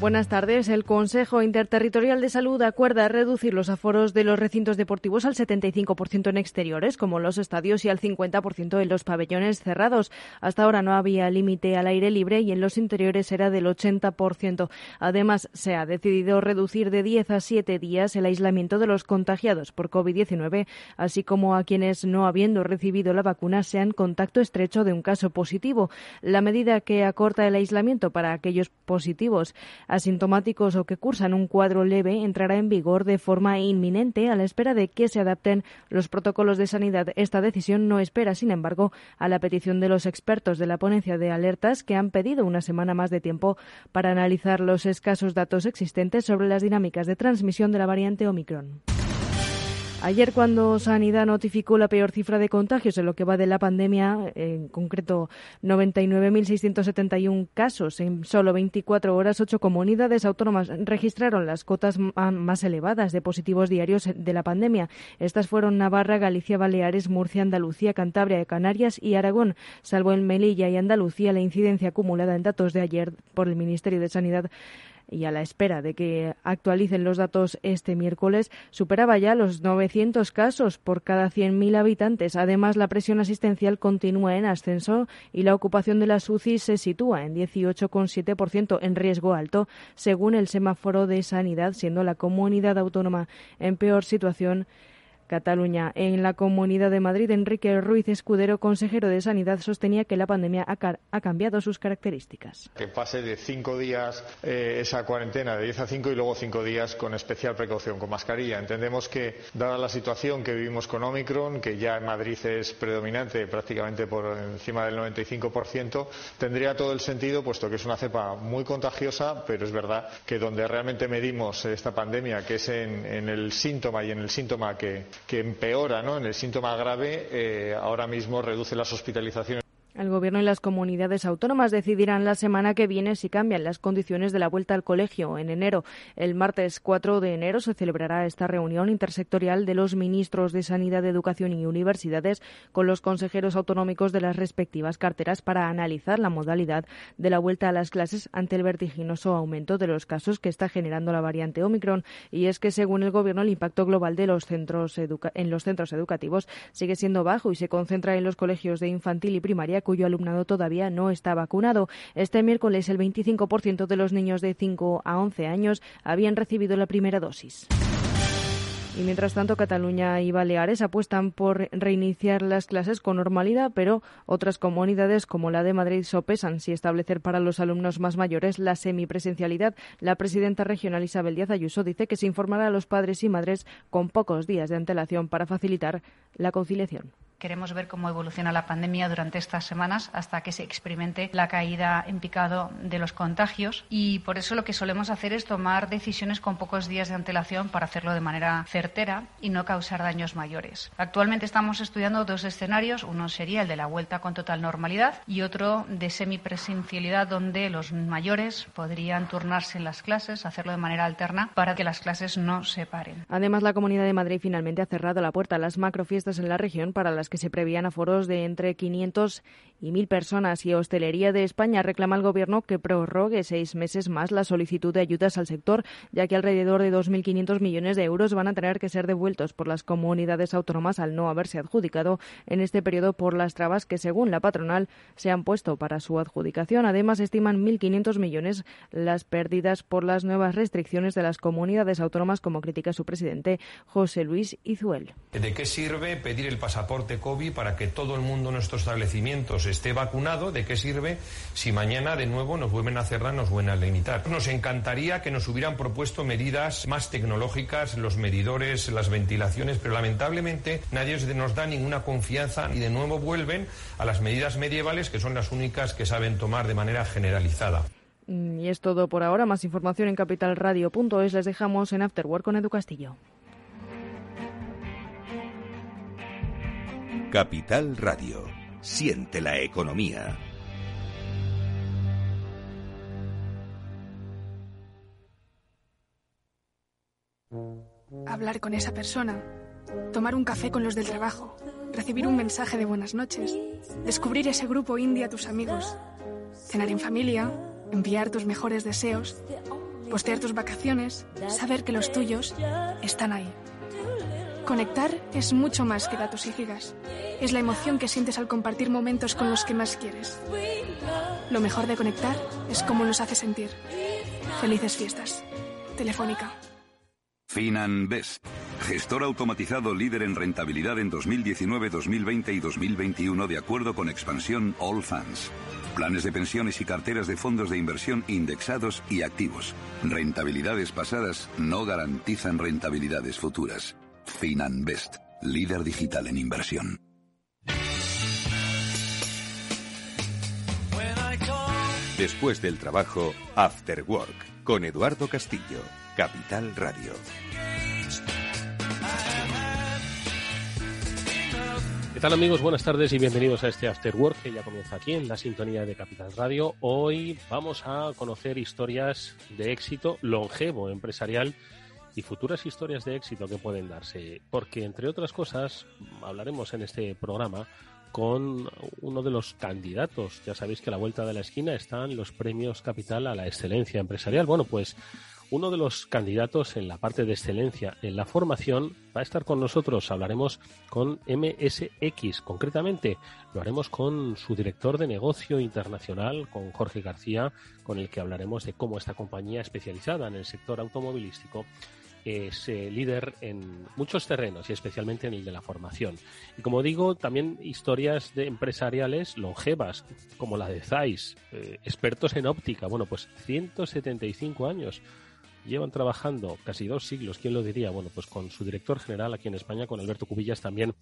Buenas tardes. El Consejo Interterritorial de Salud acuerda reducir los aforos de los recintos deportivos al 75% en exteriores, como los estadios, y al 50% en los pabellones cerrados. Hasta ahora no había límite al aire libre y en los interiores era del 80%. Además, se ha decidido reducir de 10 a 7 días el aislamiento de los contagiados por COVID-19, así como a quienes, no habiendo recibido la vacuna, sean contacto estrecho de un caso positivo. La medida que acorta el aislamiento para aquellos positivos asintomáticos o que cursan un cuadro leve entrará en vigor de forma inminente a la espera de que se adapten los protocolos de sanidad. Esta decisión no espera, sin embargo, a la petición de los expertos de la ponencia de alertas que han pedido una semana más de tiempo para analizar los escasos datos existentes sobre las dinámicas de transmisión de la variante Omicron. Ayer, cuando Sanidad notificó la peor cifra de contagios en lo que va de la pandemia, en concreto 99.671 casos en solo 24 horas, ocho comunidades autónomas registraron las cotas más elevadas de positivos diarios de la pandemia. Estas fueron Navarra, Galicia, Baleares, Murcia, Andalucía, Cantabria, Canarias y Aragón. Salvo en Melilla y Andalucía, la incidencia acumulada en datos de ayer por el Ministerio de Sanidad y a la espera de que actualicen los datos este miércoles, superaba ya los 900 casos por cada 100.000 habitantes. Además, la presión asistencial continúa en ascenso y la ocupación de las UCI se sitúa en 18,7% en riesgo alto, según el semáforo de sanidad, siendo la comunidad autónoma en peor situación Cataluña. En la Comunidad de Madrid, Enrique Ruiz Escudero, consejero de Sanidad, sostenía que la pandemia ha, cambiado sus características. Que pase de cinco días eh, esa cuarentena, de 10 a 5 y luego cinco días con especial precaución, con mascarilla. Entendemos que, dada la situación que vivimos con Omicron, que ya en Madrid es predominante prácticamente por encima del 95%, tendría todo el sentido, puesto que es una cepa muy contagiosa, pero es verdad que donde realmente medimos esta pandemia, que es en el síntoma y en el síntoma que, que empeora ¿no? en el síntoma grave, eh, ahora mismo reduce las hospitalizaciones. El Gobierno y las comunidades autónomas decidirán la semana que viene si cambian las condiciones de la vuelta al colegio en enero. El martes 4 de enero se celebrará esta reunión intersectorial de los ministros de Sanidad, Educación y Universidades con los consejeros autonómicos de las respectivas carteras para analizar la modalidad de la vuelta a las clases ante el vertiginoso aumento de los casos que está generando la variante Omicron. Y es que, según el Gobierno, el impacto global de los centros en los centros educativos sigue siendo bajo y se concentra en los colegios de infantil y primaria cuyo alumnado todavía no está vacunado. Este miércoles el 25% de los niños de 5 a 11 años habían recibido la primera dosis. Y mientras tanto, Cataluña y Baleares apuestan por reiniciar las clases con normalidad, pero otras comunidades como la de Madrid sopesan si establecer para los alumnos más mayores la semipresencialidad. La presidenta regional Isabel Díaz Ayuso dice que se informará a los padres y madres con pocos días de antelación para facilitar la conciliación. Queremos ver cómo evoluciona la pandemia durante estas semanas hasta que se experimente la caída en picado de los contagios y por eso lo que solemos hacer es tomar decisiones con pocos días de antelación para hacerlo de manera certera y no causar daños mayores. Actualmente estamos estudiando dos escenarios. Uno sería el de la vuelta con total normalidad y otro de semipresencialidad donde los mayores podrían turnarse en las clases, hacerlo de manera alterna para que las clases no se paren. Además, la Comunidad de Madrid finalmente ha cerrado la puerta a las macrofiestas en la región para las que se prevían aforos de entre 500 y 1.000 personas. Y Hostelería de España reclama al Gobierno que prorrogue seis meses más la solicitud de ayudas al sector, ya que alrededor de 2.500 millones de euros van a tener que ser devueltos por las comunidades autónomas al no haberse adjudicado en este periodo por las trabas que, según la patronal, se han puesto para su adjudicación. Además, estiman 1.500 millones las pérdidas por las nuevas restricciones de las comunidades autónomas, como critica su presidente José Luis Izuel. ¿De qué sirve pedir el pasaporte COVID para que todo el mundo en nuestros establecimientos esté vacunado? ¿De qué sirve si mañana de nuevo nos vuelven a cerrar, nos vuelven a limitar? Nos encantaría que nos hubieran propuesto medidas más tecnológicas, los medidores, las ventilaciones, pero lamentablemente nadie nos da ninguna confianza y de nuevo vuelven a las medidas medievales que son las únicas que saben tomar de manera generalizada. Mm, y es todo por ahora. Más información en capitalradio.es. Les dejamos en Afterwork con Edu Castillo. Capital Radio. Siente la economía. hablar con esa persona, tomar un café con los del trabajo, recibir un mensaje de buenas noches, descubrir ese grupo indie a tus amigos, cenar en familia, enviar tus mejores deseos, postear tus vacaciones, saber que los tuyos están ahí. Conectar es mucho más que datos y gigas. Es la emoción que sientes al compartir momentos con los que más quieres. Lo mejor de conectar es cómo nos hace sentir. Felices fiestas. Telefónica. FinanBest, gestor automatizado líder en rentabilidad en 2019, 2020 y 2021 de acuerdo con expansión All Funds. Planes de pensiones y carteras de fondos de inversión indexados y activos. Rentabilidades pasadas no garantizan rentabilidades futuras. FinanBest, líder digital en inversión. Después del trabajo, After Work, con Eduardo Castillo, Capital Radio. ¿Qué tal amigos? Buenas tardes y bienvenidos a este After Work que ya comienza aquí en la sintonía de Capital Radio. Hoy vamos a conocer historias de éxito longevo empresarial y futuras historias de éxito que pueden darse, porque entre otras cosas hablaremos en este programa con uno de los candidatos. Ya sabéis que a la vuelta de la esquina están los premios Capital a la excelencia empresarial. Bueno, pues uno de los candidatos en la parte de excelencia en la formación va a estar con nosotros. Hablaremos con MSX, concretamente lo haremos con su director de negocio internacional, con Jorge García, con el que hablaremos de cómo esta compañía especializada en el sector automovilístico es eh, líder en muchos terrenos y especialmente en el de la formación. Y como digo, también historias de empresariales longevas, como la de Zeiss, eh, expertos en óptica. Bueno, pues 175 años llevan trabajando casi dos siglos, ¿quién lo diría? Bueno, pues con su director general aquí en España, con Alberto Cubillas, también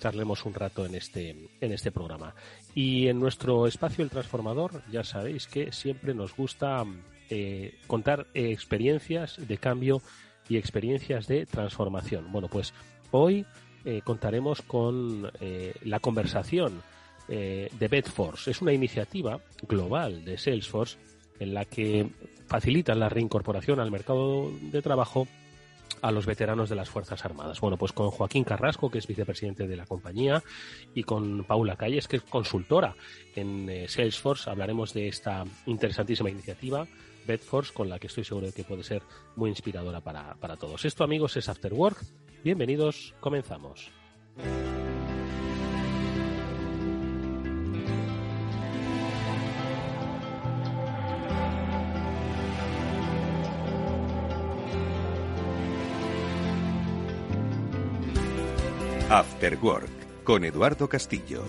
charlemos un rato en este, en este programa. Y en nuestro espacio El Transformador, ya sabéis que siempre nos gusta eh, contar experiencias de cambio y experiencias de transformación. Bueno, pues hoy eh, contaremos con eh, la conversación eh, de Bedforce. Es una iniciativa global de Salesforce en la que facilitan la reincorporación al mercado de trabajo a los veteranos de las Fuerzas Armadas. Bueno, pues con Joaquín Carrasco, que es vicepresidente de la compañía, y con Paula Calles, que es consultora en Salesforce, hablaremos de esta interesantísima iniciativa Bedforce, con la que estoy seguro de que puede ser muy inspiradora para, para todos. Esto, amigos, es After Work. Bienvenidos, comenzamos. After Work con Eduardo Castillo.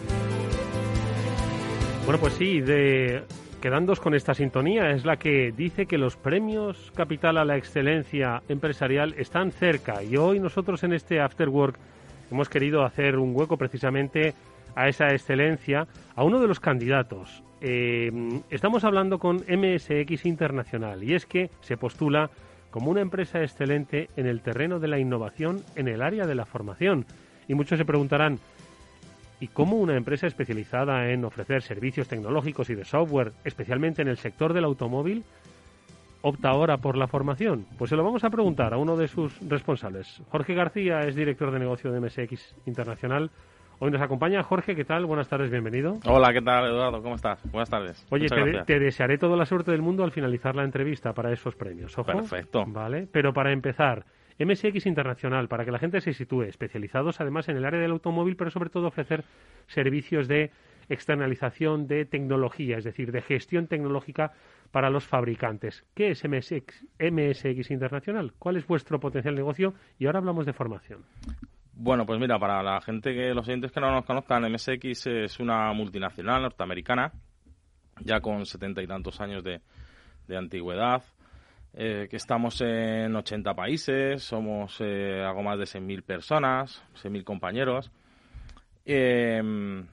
Bueno, pues sí, de quedándos con esta sintonía, es la que dice que los premios Capital a la Excelencia Empresarial están cerca y hoy nosotros en este After Work hemos querido hacer un hueco precisamente a esa excelencia, a uno de los candidatos. Eh, estamos hablando con MSX Internacional y es que se postula como una empresa excelente en el terreno de la innovación en el área de la formación. Y muchos se preguntarán, y cómo una empresa especializada en ofrecer servicios tecnológicos y de software, especialmente en el sector del automóvil, opta ahora por la formación? Pues se lo vamos a preguntar a uno de sus responsables. Jorge García es director de negocio de MSX Internacional. Hoy nos acompaña Jorge, ¿qué tal? Buenas tardes, bienvenido. Hola, ¿qué tal, Eduardo? ¿Cómo estás? Buenas tardes. Oye, te, te, desearé toda la suerte del mundo al finalizar la entrevista para esos premios. Ojo. Perfecto. Vale, pero para empezar, MSX Internacional, para que la gente se sitúe, especializados además en el área del automóvil, pero sobre todo ofrecer servicios de externalización de tecnología, es decir, de gestión tecnológica para los fabricantes. ¿Qué es MSX, MSX Internacional? ¿Cuál es vuestro potencial negocio? Y ahora hablamos de formación. Bueno, pues mira, para la gente que los oyentes que no nos conozcan, MSX es una multinacional norteamericana, ya con setenta y tantos años de, de antigüedad, eh, que estamos en 80 países, somos eh, algo más de 6.000 personas, 6.000 compañeros. Em,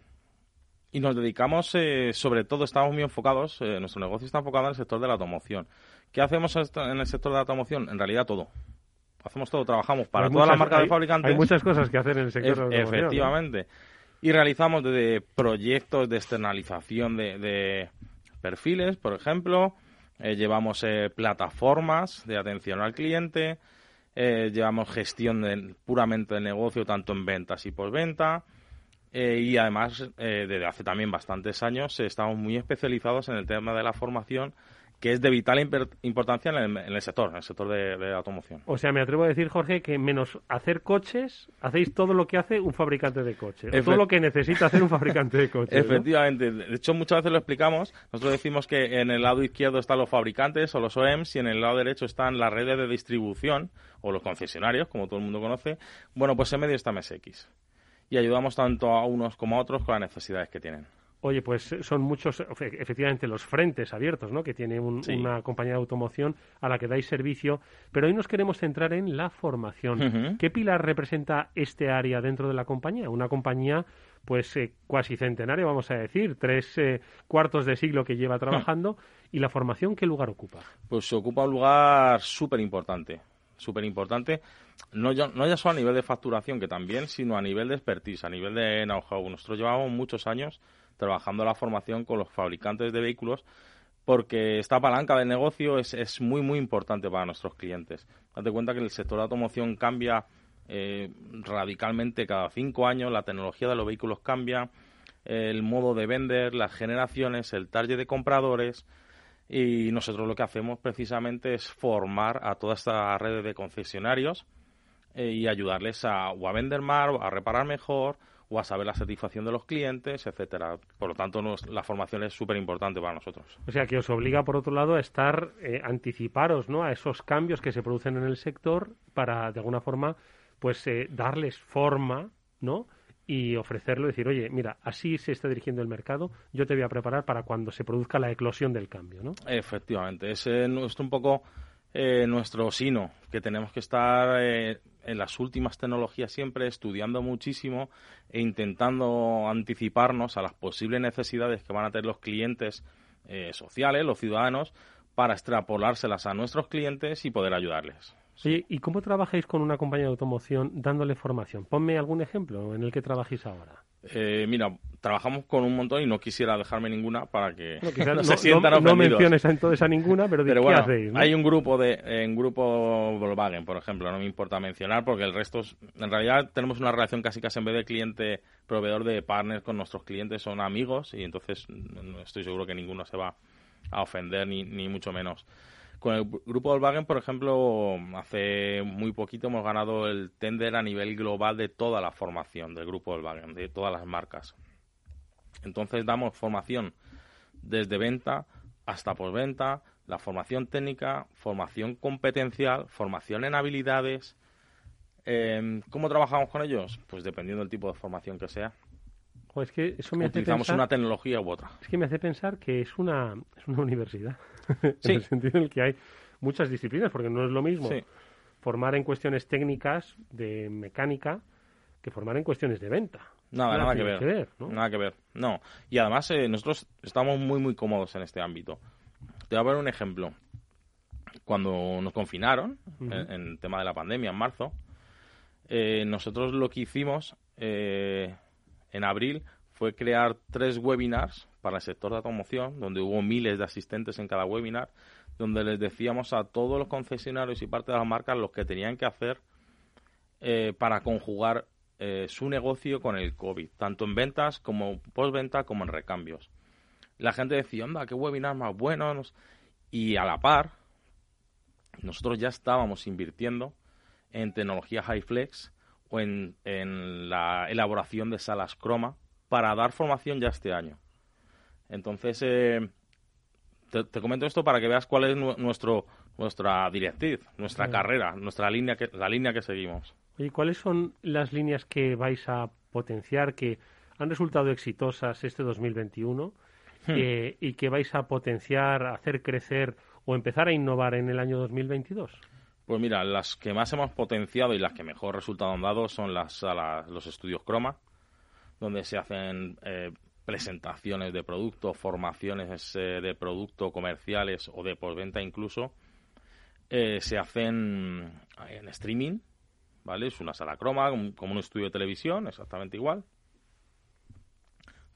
y nos dedicamos, eh, sobre todo, estamos muy enfocados, nuestro negocio está enfocado en el sector de la automoción. ¿Qué hacemos en el sector de la automoción? En realidad todo. Hacemos todo, trabajamos para todas las marcas de fabricantes. Hay muchas cosas que hacer en el sector de la automoción. Efectivamente. Y realizamos desde proyectos de externalización de perfiles, por ejemplo, eh, llevamos eh, plataformas de atención al cliente, eh, llevamos gestión puramente de negocio, tanto en ventas y postventa. Eh, y además, desde hace también bastantes años, estamos muy especializados en el tema de la formación que es de vital importancia en el, sector, en el sector de, automoción. O sea, me atrevo a decir, Jorge, que menos hacer coches, hacéis todo lo que hace un fabricante de coches, todo lo que necesita hacer un fabricante de coches. Efectivamente. De hecho, muchas veces lo explicamos. Nosotros decimos que en el lado izquierdo están los fabricantes o los OEMs y en el lado derecho están las redes de distribución o los concesionarios, como todo el mundo conoce. Bueno, pues en medio está MSX. Y ayudamos tanto a unos como a otros con las necesidades que tienen. Oye, pues son muchos, efectivamente, los frentes abiertos ¿no? que tiene una compañía de automoción a la que dais servicio, pero hoy nos queremos centrar en la formación. ¿Qué pilar representa este área dentro de la compañía? Una compañía, pues, eh, cuasi centenaria, vamos a decir, tres eh, cuartos de siglo que lleva trabajando, y la formación, ¿qué lugar ocupa? Pues ocupa un lugar súper importante, súper importante, no ya, no ya solo a nivel de facturación, que también, sino a nivel de expertise, a nivel de know-how. Nosotros llevamos muchos años trabajando la formación con los fabricantes de vehículos porque esta palanca de negocio es, es muy, muy importante para nuestros clientes. Date cuenta que el sector de automoción cambia eh, radicalmente cada cinco años, la tecnología de los vehículos cambia, el modo de vender, las generaciones, el target de compradores y nosotros lo que hacemos precisamente es formar a toda esta red de concesionarios eh, y ayudarles a, o a vender más, o a reparar mejor, o a saber la satisfacción de los clientes, etcétera. Por lo tanto, la formación es súper importante para nosotros. O sea, que os obliga, por otro lado, a estar, eh, anticiparos ¿no? a esos cambios que se producen en el sector para, de alguna forma, pues eh, darles forma, ¿no? y ofrecerlo, decir, oye, mira, así se está dirigiendo el mercado, yo te voy a preparar para cuando se produzca la eclosión del cambio, ¿no? Efectivamente, es nuestro un poco eh, nuestro sino, que tenemos que estar eh, en las últimas tecnologías siempre estudiando muchísimo e intentando anticiparnos a las posibles necesidades que van a tener los clientes eh, sociales, los ciudadanos, para extrapolárselas a nuestros clientes y poder ayudarles. ¿y cómo trabajáis con una compañía de automoción dándole formación? Ponme algún ejemplo en el que trabajéis ahora. Eh, mira, trabajamos con un montón y no quisiera dejarme ninguna para que no, se sientan ofendidos. No menciones entonces a ninguna, pero, pero ¿qué hacéis? Hay un grupo de, en grupo Volkswagen, por ejemplo, no me importa mencionar porque el resto, en realidad tenemos una relación casi casi en vez de cliente proveedor de partners con nuestros clientes son amigos y entonces no estoy seguro que ninguno se va a ofender ni, ni mucho menos. Con el grupo Volkswagen, por ejemplo, hace muy poquito hemos ganado el tender a nivel global de toda la formación del grupo Volkswagen, de todas las marcas. Entonces damos formación desde venta hasta posventa, la formación técnica, formación competencial, formación en habilidades. Em, ¿Cómo trabajamos con ellos? Pues dependiendo del tipo de formación que sea. Es que eso me Utilizamos una tecnología u otra. Es que me hace pensar que es una, es una universidad. en el sentido en el que hay muchas disciplinas, porque no es lo mismo formar en cuestiones técnicas de mecánica que formar en cuestiones de venta. Nada, nada, que ver. Nada que ver. No. Y además eh, nosotros estamos muy, muy cómodos en este ámbito. Te voy a poner un ejemplo. Cuando nos confinaron, en, el tema de la pandemia, en marzo, eh, nosotros lo que hicimos eh, en abril fue crear tres webinars para el sector de automoción, donde hubo miles de asistentes en cada webinar, donde les decíamos a todos los concesionarios y parte de las marcas lo que tenían que hacer eh, para conjugar eh, su negocio con el COVID, tanto en ventas como postventa como en recambios. La gente decía, anda, qué webinar más buenos. Y a la par, nosotros ya estábamos invirtiendo en tecnología HighFlex o en, en la elaboración de salas croma para dar formación ya este año. Entonces, eh, te, comento esto para que veas cuál es nuestro, nuestra directriz, nuestra carrera, nuestra línea que, la línea que seguimos. ¿Y cuáles son las líneas que vais a potenciar que han resultado exitosas este 2021 hmm. eh, y que vais a potenciar, hacer crecer o empezar a innovar en el año 2022? Pues mira, las que más hemos potenciado y las que mejor resultado han dado son las, los estudios Croma, donde se hacen eh, presentaciones de producto, formaciones eh, de producto comerciales o de postventa incluso, eh, se hacen en streaming, ¿vale? Es una sala croma, como un estudio de televisión, exactamente igual.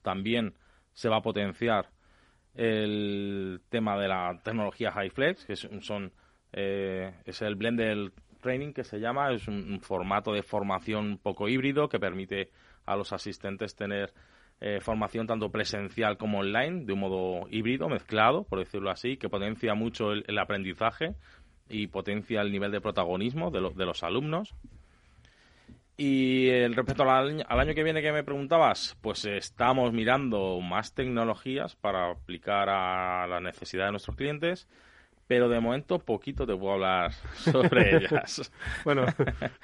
También se va a potenciar el tema de la tecnología HighFlex, que son, eh, es el blend del Training que se llama, es un, formato de formación un poco híbrido que permite a los asistentes tener eh, formación tanto presencial como online, de un modo híbrido, mezclado, por decirlo así, que potencia mucho el, aprendizaje y potencia el nivel de protagonismo de, de los alumnos. Y el respecto al año, que viene que me preguntabas, pues estamos mirando más tecnologías para aplicar a la necesidad de nuestros clientes, pero de momento poquito te puedo hablar sobre ellas. bueno,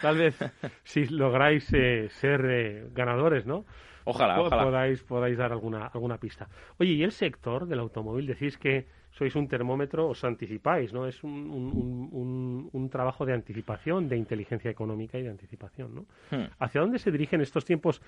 tal vez si lográis eh, ser eh, ganadores, ¿no? Ojalá, ojalá. Podáis, podáis dar alguna, alguna pista. Oye, ¿y el sector del automóvil? Decís que sois un termómetro, os anticipáis, ¿no? Es un, un, un, trabajo de anticipación, de inteligencia económica y de anticipación, ¿no? Hmm. ¿Hacia dónde se dirigen estos tiempos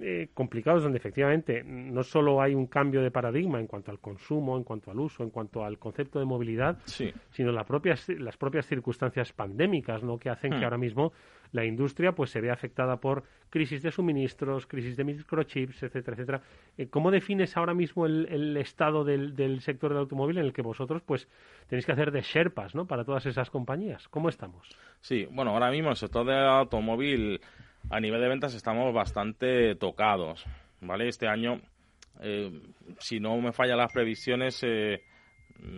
eh, complicados donde efectivamente no solo hay un cambio de paradigma en cuanto al consumo, en cuanto al uso, en cuanto al concepto de movilidad, sino las propias, las propias circunstancias pandémicas, ¿no? Que hacen que hmm. ahora mismo la industria pues se ve afectada por crisis de suministros, crisis de microchips, etcétera, etcétera. Eh, ¿Cómo defines ahora mismo el, estado del, sector del automóvil en el que vosotros pues tenéis que hacer de sherpas, ¿no? Para todas esas compañías. ¿Cómo estamos? Sí, bueno, ahora mismo el sector del automóvil a nivel de ventas estamos bastante tocados, ¿vale? Este año, eh, si no me fallan las previsiones, eh,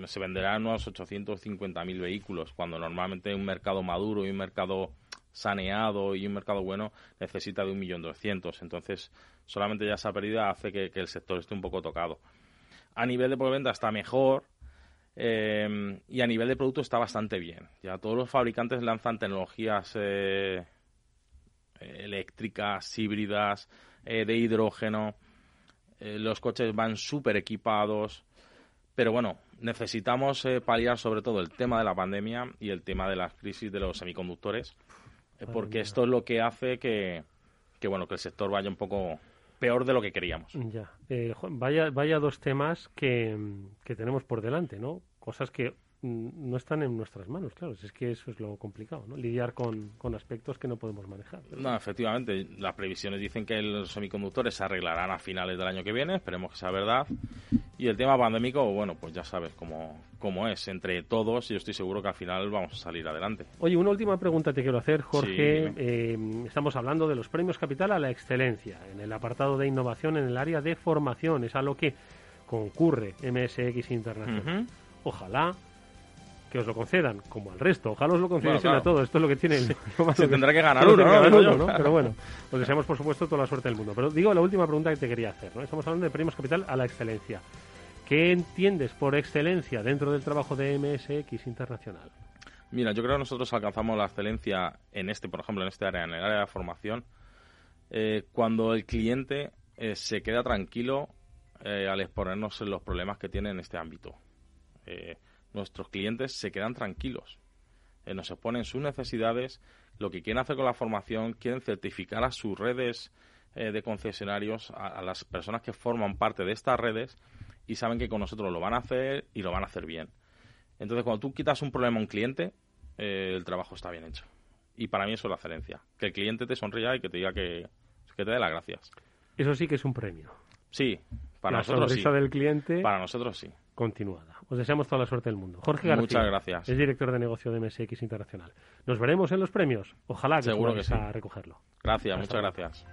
se venderán unos 850.000 vehículos, cuando normalmente un mercado maduro y un mercado saneado y un mercado bueno necesita de un millón doscientos. Entonces, solamente ya esa pérdida hace que, el sector esté un poco tocado. A nivel de venta está mejor eh, y a nivel de producto está bastante bien. Ya todos los fabricantes lanzan tecnologías eh, eléctricas, híbridas, eh, de hidrógeno. los coches van súper equipados. Pero bueno, necesitamos paliar sobre todo el tema de la pandemia y el tema de la crisis de los semiconductores porque esto es lo que hace que, que, bueno, que el sector vaya un poco peor de lo que queríamos. Ya. Eh, vaya, vaya dos temas que, que tenemos por delante, ¿no? Cosas que no están en nuestras manos, claro. Es que eso es lo complicado, ¿no? Lidiar con, aspectos que no podemos manejar. No, efectivamente. Las previsiones dicen que los semiconductores se arreglarán a finales del año que viene. Esperemos que sea verdad. Y el tema pandémico, bueno, pues ya sabes cómo, cómo es. Entre todos, yo estoy seguro que al final vamos a salir adelante. Oye, una última pregunta te quiero hacer, Jorge. Eh, estamos hablando de los premios Capital a la excelencia en el apartado de innovación en el área de formación. Es a lo que concurre MSX Internacional. Ojalá que os lo concedan, como al resto. Ojalá os lo concedan a todos. Esto es lo que tiene. Se tendrá que ganar uno, ¿no? Pero bueno, os deseamos, por supuesto, toda la suerte del mundo. Pero digo la última pregunta que te quería hacer. ¿no? Estamos hablando de premios capital a la excelencia. ¿Qué entiendes por excelencia dentro del trabajo de MSX Internacional? Mira, yo creo que nosotros alcanzamos la excelencia en este, por ejemplo, en este área, en el área de formación, eh, cuando el cliente eh, se queda tranquilo eh, al exponernos los problemas que tiene en este ámbito nuestros clientes se quedan tranquilos. Eh, nos exponen sus necesidades, lo que quieren hacer con la formación, quieren certificar a sus redes eh, de concesionarios, a, las personas que forman parte de estas redes y saben que con nosotros lo van a hacer y lo van a hacer bien. Entonces, cuando tú quitas un problema a un cliente, eh, el trabajo está bien hecho. Y para mí eso es la excelencia. Que el cliente te sonría y que te diga que, que te dé las gracias. Eso sí que es un premio. Sí, para nosotros sí. del cliente. Para nosotros sí. Continuada. Os deseamos toda la suerte del mundo. Jorge García. Muchas gracias. Es director de negocio de MSX Internacional. Nos veremos en los premios. Ojalá que Seguro que a recogerlo. Gracias, muchas gracias.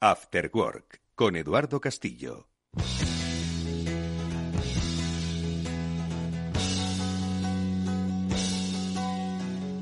After Work con Eduardo Castillo.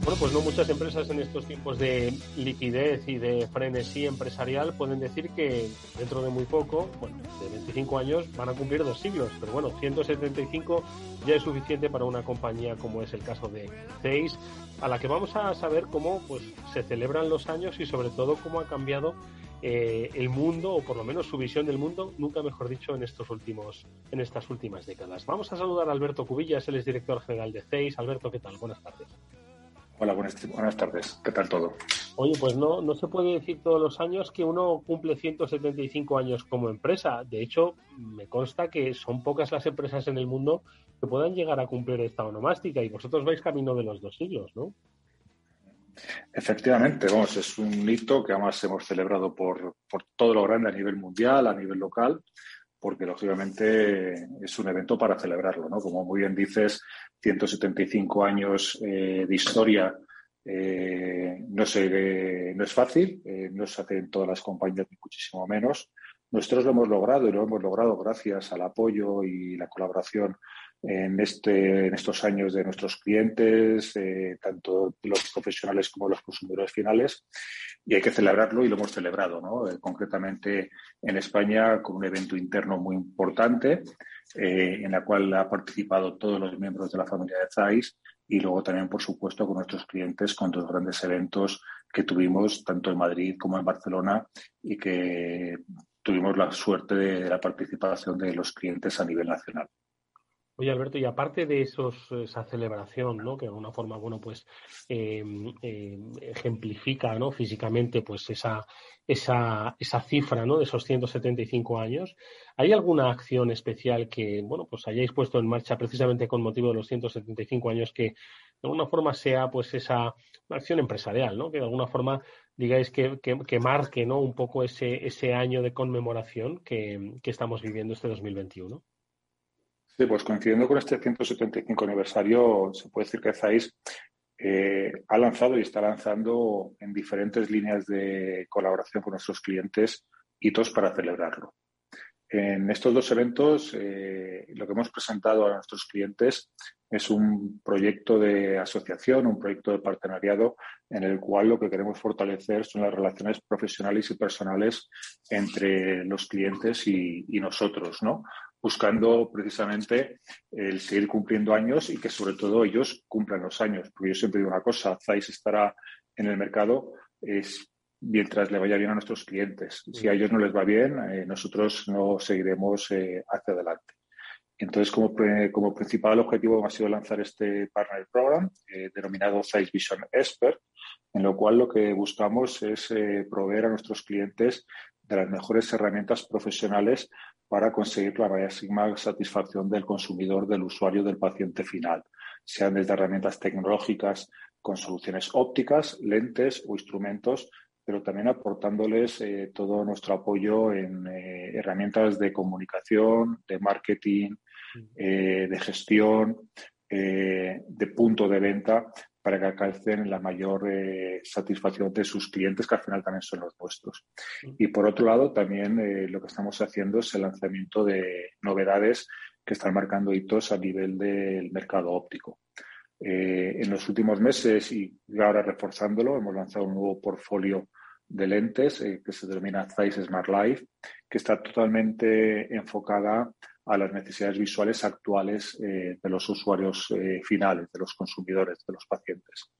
Bueno, pues no muchas empresas en estos tiempos de liquidez y de frenesí empresarial pueden decir que dentro de muy poco, bueno, de 25 años, van a cumplir dos siglos. Pero bueno, 175 ya es suficiente para una compañía como es el caso de Zeiss, a la que vamos a saber cómo pues, se celebran los años y sobre todo cómo ha cambiado eh, el mundo, o por lo menos su visión del mundo, nunca mejor dicho, en estos últimos, en estas últimas décadas. Vamos a saludar a Alberto Cubillas, él es director general de Zeiss. Alberto, ¿qué tal? Buenas tardes. Hola, buenas, tardes. ¿Qué tal todo? Oye, pues no, no se puede decir todos los años que uno cumple 175 años como empresa. De hecho, me consta que son pocas las empresas en el mundo que puedan llegar a cumplir esta onomástica y vosotros vais camino de los dos siglos, ¿no? Efectivamente, vamos, es un hito que además hemos celebrado por, por todo lo grande a nivel mundial, a nivel local, porque lógicamente es un evento para celebrarlo, ¿no? Como muy bien dices, 175 años eh, de historia eh, no, se, no es fácil, eh, no se hace en todas las compañías ni muchísimo menos. Nosotros lo hemos logrado y lo hemos logrado gracias al apoyo y la colaboración en, este, estos años de nuestros clientes, eh, tanto los profesionales como los consumidores finales, y hay que celebrarlo y lo hemos celebrado, ¿no? Eh, concretamente en España con un evento interno muy importante, eh, en la cual ha participado todos los miembros de la familia de ZAIS y luego también, por supuesto, con nuestros clientes con dos grandes eventos que tuvimos tanto en Madrid como en Barcelona y que tuvimos la suerte de la participación de los clientes a nivel nacional. Oye, Alberto, y aparte de esa celebración, ¿no? Que de alguna forma, bueno, pues eh, eh, ejemplifica, ¿no? Físicamente, pues esa, esa, esa cifra, ¿no? De esos 175 años. ¿Hay alguna acción especial que, bueno, pues hayáis puesto en marcha precisamente con motivo de los 175 años que de alguna forma sea, pues esa acción empresarial, ¿no? Que de alguna forma digáis que, que, marque, ¿no? Un poco ese, ese año de conmemoración que, que estamos viviendo este 2021. Sí, pues coincidiendo con este 175 aniversario, se puede decir que Zeiss eh, ha lanzado y está lanzando en diferentes líneas de colaboración con nuestros clientes hitos para celebrarlo. En estos dos eventos, eh, lo que hemos presentado a nuestros clientes es un proyecto de asociación, un proyecto de partenariado en el cual lo que queremos fortalecer son las relaciones profesionales y personales entre los clientes y, y nosotros, ¿no? Buscando precisamente el seguir cumpliendo años y que sobre todo ellos cumplan los años. Porque yo siempre digo una cosa, Zeiss estará en el mercado es mientras le vaya bien a nuestros clientes. Si a ellos no les va bien, eh, nosotros no seguiremos eh, hacia adelante. Entonces, como, principal objetivo ha sido lanzar este Partner Program eh, denominado Zeiss Vision Expert, en lo cual lo que buscamos es proveer a nuestros clientes de las mejores herramientas profesionales para conseguir la máxima satisfacción del consumidor, del usuario, del paciente final, sean desde herramientas tecnológicas con soluciones ópticas, lentes o instrumentos, pero también aportándoles eh, todo nuestro apoyo en eh, herramientas de comunicación, de marketing. Eh, de gestión, de punto de venta, para que alcancen la mayor eh, satisfacción de sus clientes, que al final también son los nuestros. Y por otro lado, también eh, lo que estamos haciendo es el lanzamiento de novedades que están marcando hitos a nivel del mercado óptico. Eh, en los últimos meses y ahora reforzándolo, hemos lanzado un nuevo portfolio de lentes que se denomina Zeiss Smart Life, que está totalmente enfocada a las necesidades visuales actuales eh, de los usuarios eh, finales, de los consumidores, de los pacientes.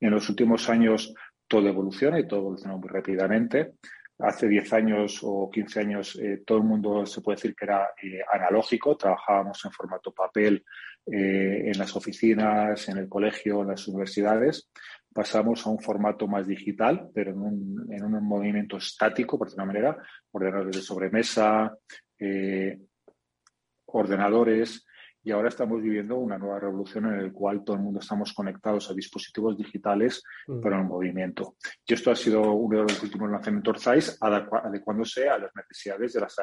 En los últimos años todo evoluciona y todo evoluciona muy rápidamente. Hace 10 años o 15 años eh, todo el mundo se puede decir que era analógico, trabajábamos en formato papel en las oficinas, en el colegio, en las universidades. Pasamos a un formato más digital, pero en un, en un movimiento estático, por decirlo de una manera, ordenadores de sobremesa, ordenadores y ahora estamos viviendo una nueva revolución en la cual todo el mundo estamos conectados a dispositivos digitales, mm. pero en movimiento. Y esto ha sido uno de los últimos lanzamientos ZEISS, adecuándose a las necesidades de las,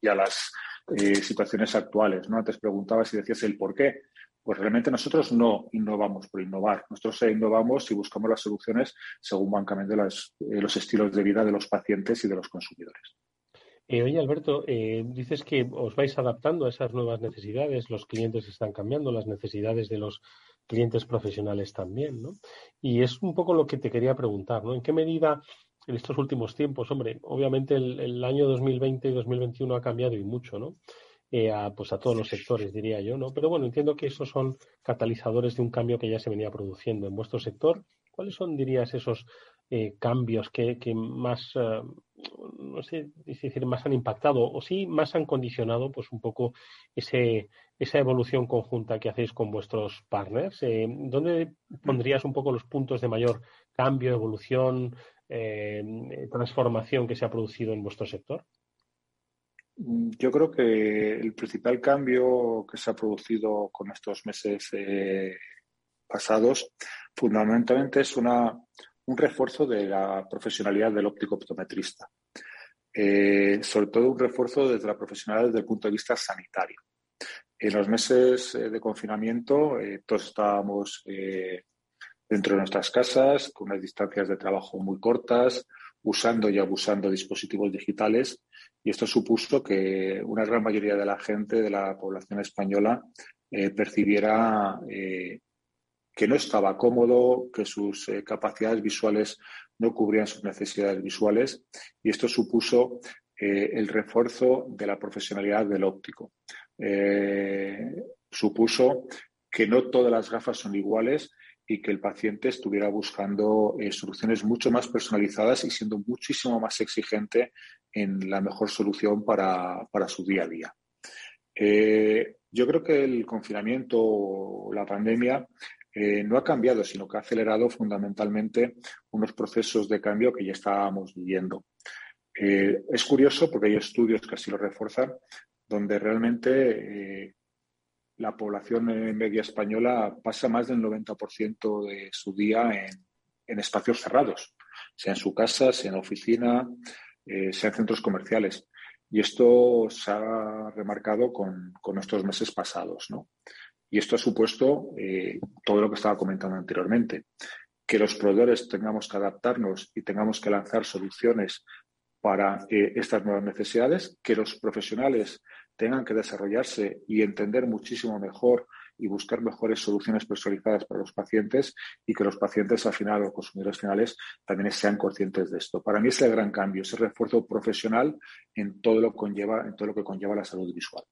y a las eh, situaciones actuales. ¿no? Antes preguntabas y decías el por qué. Pues realmente nosotros no innovamos por innovar. Nosotros innovamos y buscamos las soluciones según van cambiando eh, los estilos de vida de los pacientes y de los consumidores. Eh, oye, Alberto, eh, dices que os vais adaptando a esas nuevas necesidades, los clientes están cambiando, las necesidades de los clientes profesionales también, ¿no? Y es un poco lo que te quería preguntar, ¿no? ¿En qué medida en estos últimos tiempos, hombre, obviamente el, año 2020 y 2021 ha cambiado y mucho, ¿no? Eh, a, pues a todos los sectores, diría yo, ¿no? Pero bueno, entiendo que esos son catalizadores de un cambio que ya se venía produciendo en vuestro sector. ¿Cuáles son, dirías, esos cambios que, más, no sé, decir, más han impactado o sí más han condicionado pues un poco ese, esa evolución conjunta que hacéis con vuestros partners? Eh, ¿Dónde pondrías un poco los puntos de mayor cambio, evolución, transformación que se ha producido en vuestro sector? Yo creo que el principal cambio que se ha producido con estos meses pasados fundamentalmente es una, un refuerzo de la profesionalidad del óptico optometrista. eh, sobre todo un refuerzo desde la profesional desde el punto de vista sanitario. En los meses eh, de confinamiento todos estábamos dentro de nuestras casas con unas distancias de trabajo muy cortas, usando y abusando dispositivos digitales y esto supuso que una gran mayoría de la gente de la población española percibiera que no estaba cómodo, que sus eh, capacidades visuales no cubrían sus necesidades visuales y esto supuso eh, el refuerzo de la profesionalidad del óptico. Eh, supuso que no todas las gafas son iguales y que el paciente estuviera buscando soluciones mucho más personalizadas y siendo muchísimo más exigente en la mejor solución para, para su día a día. yo creo que el confinamiento, la pandemia, eh, no ha cambiado, sino que ha acelerado fundamentalmente unos procesos de cambio que ya estábamos viviendo. Eh, es curioso porque hay estudios que así lo refuerzan, donde realmente eh, la población media española pasa más del 90% de su día en, espacios cerrados, sea en su casa, sea en oficina, sea en centros comerciales. Y esto se ha remarcado con, con estos meses pasados. ¿no? Y esto ha supuesto eh, todo lo que estaba comentando anteriormente, que los proveedores tengamos que adaptarnos y tengamos que lanzar soluciones para eh, estas nuevas necesidades, que los profesionales tengan que desarrollarse y entender muchísimo mejor y buscar mejores soluciones personalizadas para los pacientes y que los pacientes al final, los consumidores finales, también sean conscientes de esto. Para mí es el gran cambio, ese refuerzo profesional en todo lo, conlleva, en todo lo que conlleva la salud visual.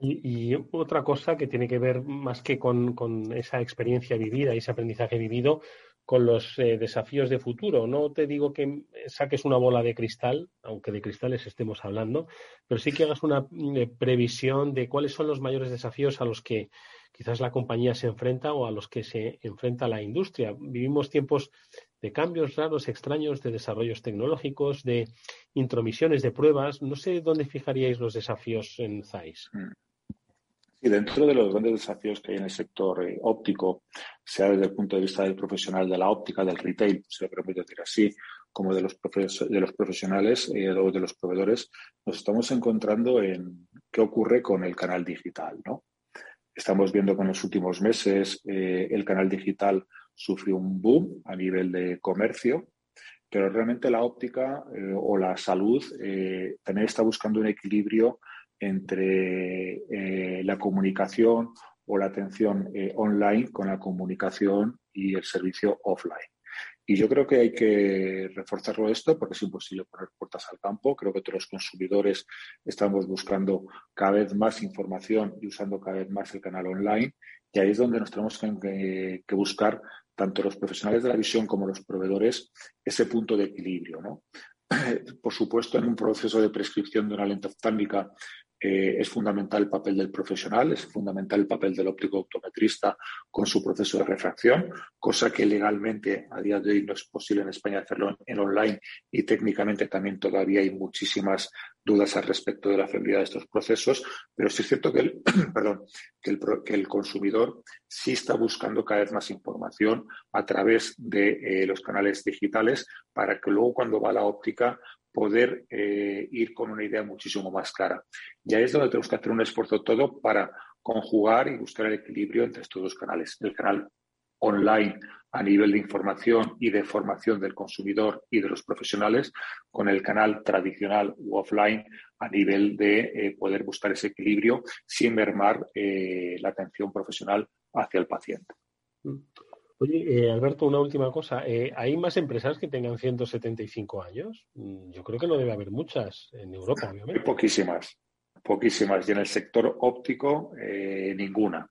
Y, otra cosa que tiene que ver más que con, esa experiencia vivida y ese aprendizaje vivido, con los eh, desafíos de futuro. No te digo que saques una bola de cristal, aunque de cristales estemos hablando, pero sí que hagas una eh, previsión de cuáles son los mayores desafíos a los que quizás la compañía se enfrenta o a los que se enfrenta la industria. Vivimos tiempos de cambios raros, extraños, de desarrollos tecnológicos, de intromisiones de pruebas. No sé dónde fijaríais los desafíos en ZAIS. Mm. Y dentro de los grandes desafíos que hay en el sector eh, óptico, sea desde el punto de vista del profesional de la óptica, del retail, si lo permito decir así, como de los, de los profesionales eh, o de los proveedores, nos estamos encontrando en qué ocurre con el canal digital. ¿no? Estamos viendo que en los últimos meses eh, el canal digital sufrió un boom a nivel de comercio, pero realmente la óptica o la salud también está buscando un equilibrio entre eh, la comunicación o la atención eh, online con la comunicación y el servicio offline. Y yo creo que hay que reforzarlo esto porque es imposible poner puertas al campo. Creo que todos los consumidores estamos buscando cada vez más información y usando cada vez más el canal online. Y ahí es donde nos tenemos que, que buscar, tanto los profesionales de la visión como los proveedores, ese punto de equilibrio. Por supuesto, en un proceso de prescripción de una lente oftálmica eh, es fundamental el papel del profesional, es fundamental el papel del óptico optometrista con su proceso de refracción, cosa que legalmente a día de hoy no es posible en España hacerlo en online y técnicamente también todavía hay muchísimas dudas al respecto de la fiabilidad de estos procesos, pero sí es cierto que el, perdón, que el, consumidor sí está buscando cada vez más información a través de eh, los canales digitales para que luego cuando va a la óptica poder eh, ir con una idea muchísimo más clara. Y ahí es donde tenemos que hacer un esfuerzo todo para conjugar y buscar el equilibrio entre estos dos canales. El canal online a nivel de información y de formación del consumidor y de los profesionales, con el canal tradicional u offline a nivel de eh, poder buscar ese equilibrio sin mermar eh, la atención profesional hacia el paciente. Mm. Oye, eh, Alberto, una última cosa. Eh, ¿Hay más empresas que tengan 175 años? Mm, yo creo que no debe haber muchas en Europa, obviamente. Poquísimas, poquísimas. Y en el sector óptico, eh, ninguna.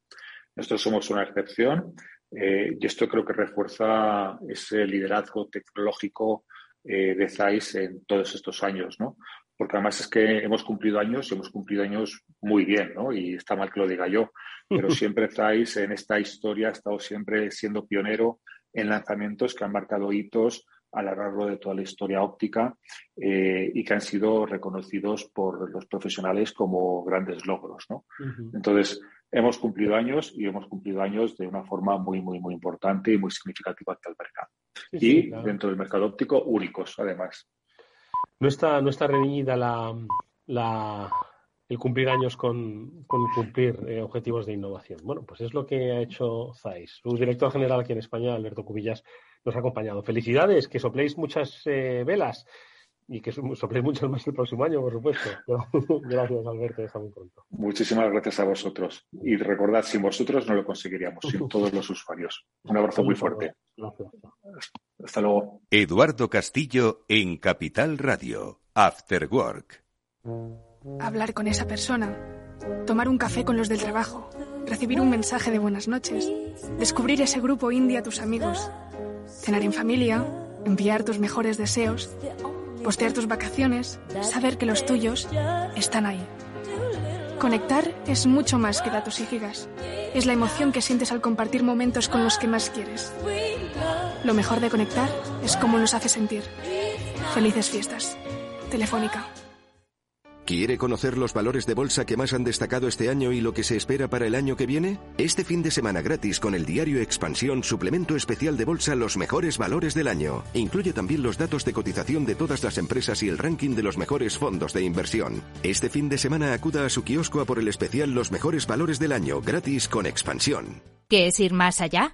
Nosotros somos una excepción y esto creo que refuerza ese liderazgo tecnológico de ZAIS en todos estos años, ¿no? Porque además es que hemos cumplido años y hemos cumplido años muy bien, ¿no? Y está mal que lo diga yo, pero siempre estáis en esta historia, ha estado siempre siendo pionero en lanzamientos que han marcado hitos a lo largo de toda la historia óptica eh, y que han sido reconocidos por los profesionales como grandes logros, ¿no? Entonces, hemos cumplido años y hemos cumplido años de una forma muy, muy, muy importante y muy significativa hasta el mercado. y dentro del mercado óptico, únicos, además. No está, no está reñida la, la, el cumplir años con, cumplir eh, objetivos de innovación. Bueno, pues es lo que ha hecho ZAIS. Su director general aquí en España, Alberto Cubillas, nos ha acompañado. Felicidades, que sopléis muchas eh, velas y que sopléis muchas más el próximo año, por supuesto. gracias, Alberto, hasta muy pronto. Muchísimas gracias a vosotros. Y recordad, sin vosotros no lo conseguiríamos, sin todos los usuarios. Un abrazo muy fuerte. Hasta luego. Eduardo Castillo en Capital Radio, After Work hablar con esa persona, tomar un café con los del trabajo, recibir un mensaje de buenas noches, descubrir ese grupo indie a tus amigos, cenar en familia, enviar tus mejores deseos, postear tus vacaciones, saber que los tuyos están ahí. Conectar es mucho más que datos y gigas. Es la emoción que sientes al compartir momentos con los que más quieres. Lo mejor de conectar es cómo nos hace sentir. Felices fiestas. Telefónica. ¿Quiere conocer los valores de bolsa que más han destacado este año y lo que se espera para el año que viene? Este fin de semana gratis con el diario Expansión, suplemento especial de bolsa Los mejores valores del año. Incluye también los datos de cotización de todas las empresas y el ranking de los mejores fondos de inversión. Este fin de semana acuda a su kiosco a por el especial Los mejores valores del año, gratis con Expansión. ¿Qué es ir más allá?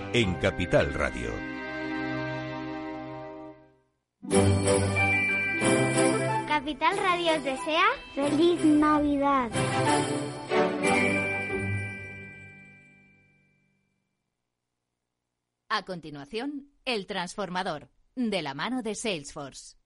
en Capital Radio. Capital Radio os desea feliz Navidad. A continuación, El Transformador, de la mano de Salesforce.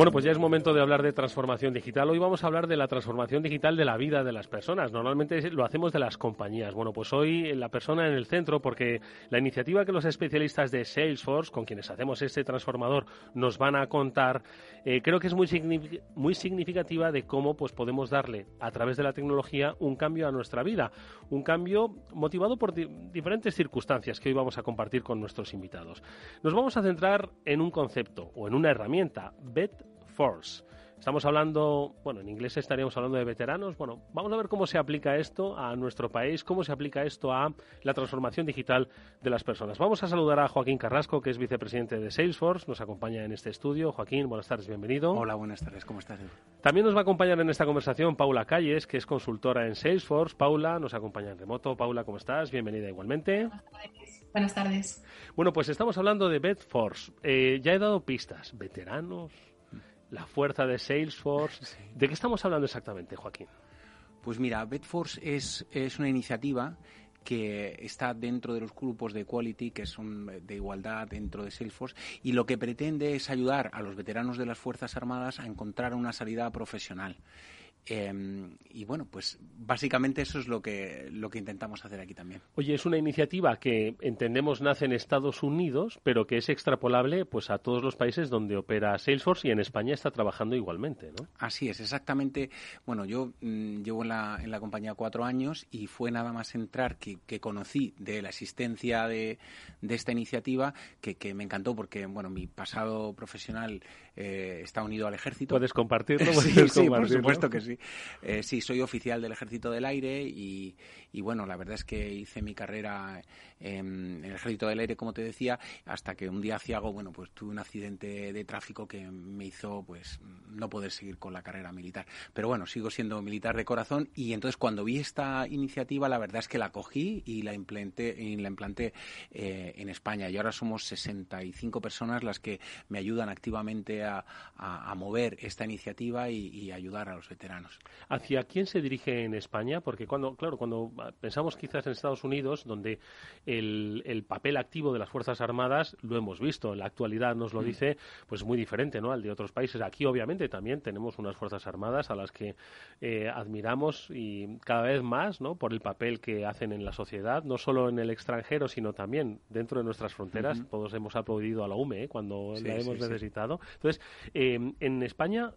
Bueno, pues ya es momento de hablar de transformación digital. Hoy vamos a hablar de la transformación digital de la vida de las personas. Normalmente lo hacemos de las compañías. Bueno, pues hoy la persona en el centro, porque la iniciativa que los especialistas de Salesforce, con quienes hacemos este transformador, nos van a contar, eh, creo que es muy, muy significativa de cómo pues, podemos darle a través de la tecnología un cambio a nuestra vida. Un cambio motivado por diferentes circunstancias que hoy vamos a compartir con nuestros invitados. Nos vamos a centrar en un concepto o en una herramienta, BET Force. Estamos hablando, bueno, en inglés estaríamos hablando de veteranos. Bueno, vamos a ver cómo se aplica esto a nuestro país, cómo se aplica esto a la transformación digital de las personas. Vamos a saludar a Joaquín Carrasco, que es vicepresidente de Salesforce, nos acompaña en este estudio. Joaquín, buenas tardes, bienvenido. Hola, buenas tardes, ¿cómo estás? También nos va a acompañar en esta conversación Paula Calles, que es consultora en Salesforce. Paula nos acompaña en remoto. Paula, ¿cómo estás? Bienvenida igualmente. Buenas tardes. Bueno, pues estamos hablando de BetForce. Eh, ya he dado pistas. Veteranos, la fuerza de Salesforce. ¿De qué estamos hablando exactamente, Joaquín? Pues mira, Betforce es, es una iniciativa que está dentro de los grupos de quality que son de igualdad dentro de Salesforce y lo que pretende es ayudar a los veteranos de las Fuerzas Armadas a encontrar una salida profesional. Em, y bueno, pues básicamente eso es lo que, lo que intentamos hacer aquí también. Oye, es una iniciativa que entendemos nace en Estados Unidos, pero que es extrapolable pues a todos los países donde opera Salesforce y en España está trabajando igualmente, ¿no? Así es, exactamente. Bueno, yo mm, llevo en la, en la compañía cuatro años y fue nada más entrar que, que conocí de la existencia de, de esta iniciativa que, que, me encantó porque, bueno, mi pasado profesional eh, está unido al ejército. ¿Puedes compartirlo? sí, sí, por supuesto que sí. Sí. Eh, sí, soy oficial del Ejército del Aire y, bueno, la verdad es que hice mi carrera en el Ejército del Aire, como te decía, hasta que un día ciago, bueno, pues tuve un accidente de tráfico que me hizo, pues, no poder seguir con la carrera militar. Pero bueno, sigo siendo militar de corazón y entonces cuando vi esta iniciativa, la verdad es que la cogí y la implanté, y la implanté eh, en España. Y ahora somos 65 personas las que me ayudan activamente a, mover esta iniciativa y, ayudar a los veteranos. ¿Hacia quién se dirige en España? Porque cuando, claro, cuando pensamos quizás en Estados Unidos, donde el, papel activo de las Fuerzas Armadas lo hemos visto, en la actualidad nos lo mm. dice, pues muy diferente ¿no? al de otros países. Aquí, obviamente, también tenemos unas Fuerzas Armadas a las que eh, admiramos y cada vez más ¿no? por el papel que hacen en la sociedad, no solo en el extranjero, sino también dentro de nuestras fronteras. Todos hemos aplaudido a la UME ¿eh? cuando la hemos necesitado. Entonces, eh, en España,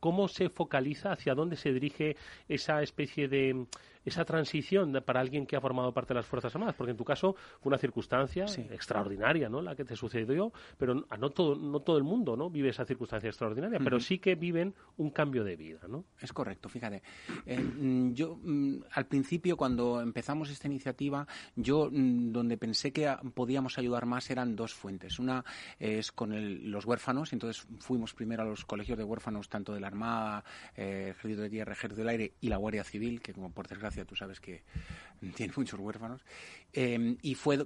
¿cómo se focaliza, hacia dónde se dirige esa especie de esa transición para alguien que ha formado parte de las Fuerzas Armadas? Porque en tu caso fue una circunstancia extraordinaria, ¿no? La que te sucedió, pero a no todo, no todo el mundo, ¿no? Vive esa circunstancia extraordinaria, pero sí que viven un cambio de vida, ¿no? Es correcto, fíjate. Eh, mm, yo, mm, al principio, cuando empezamos esta iniciativa, yo mm, donde pensé que podíamos ayudar más eran dos fuentes. Una es con los huérfanos, entonces fuimos primero a los colegios de huérfanos, tanto de la Armada, eh, Ejército de Tierra, Ejército del Aire y la Guardia Civil, que como por desgracia tú sabes que tiene muchos huérfanos. Em, y fue,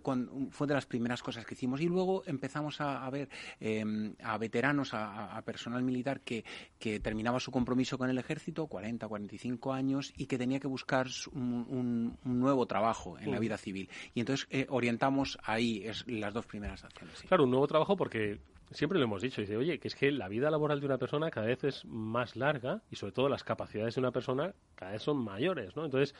fue de las primeras cosas que hicimos. Y luego empezamos a, ver em, a veteranos, a, personal militar que, que, terminaba su compromiso con el ejército, 40, 45 años, y que tenía que buscar un, nuevo trabajo en la mm. vida civil. Y entonces eh, orientamos ahí es, las dos primeras acciones. Claro, un nuevo trabajo porque siempre lo hemos dicho, dice, oye, que es que la vida laboral de una persona cada vez es más larga y sobre todo las capacidades de una persona cada vez son mayores, ¿no? Entonces,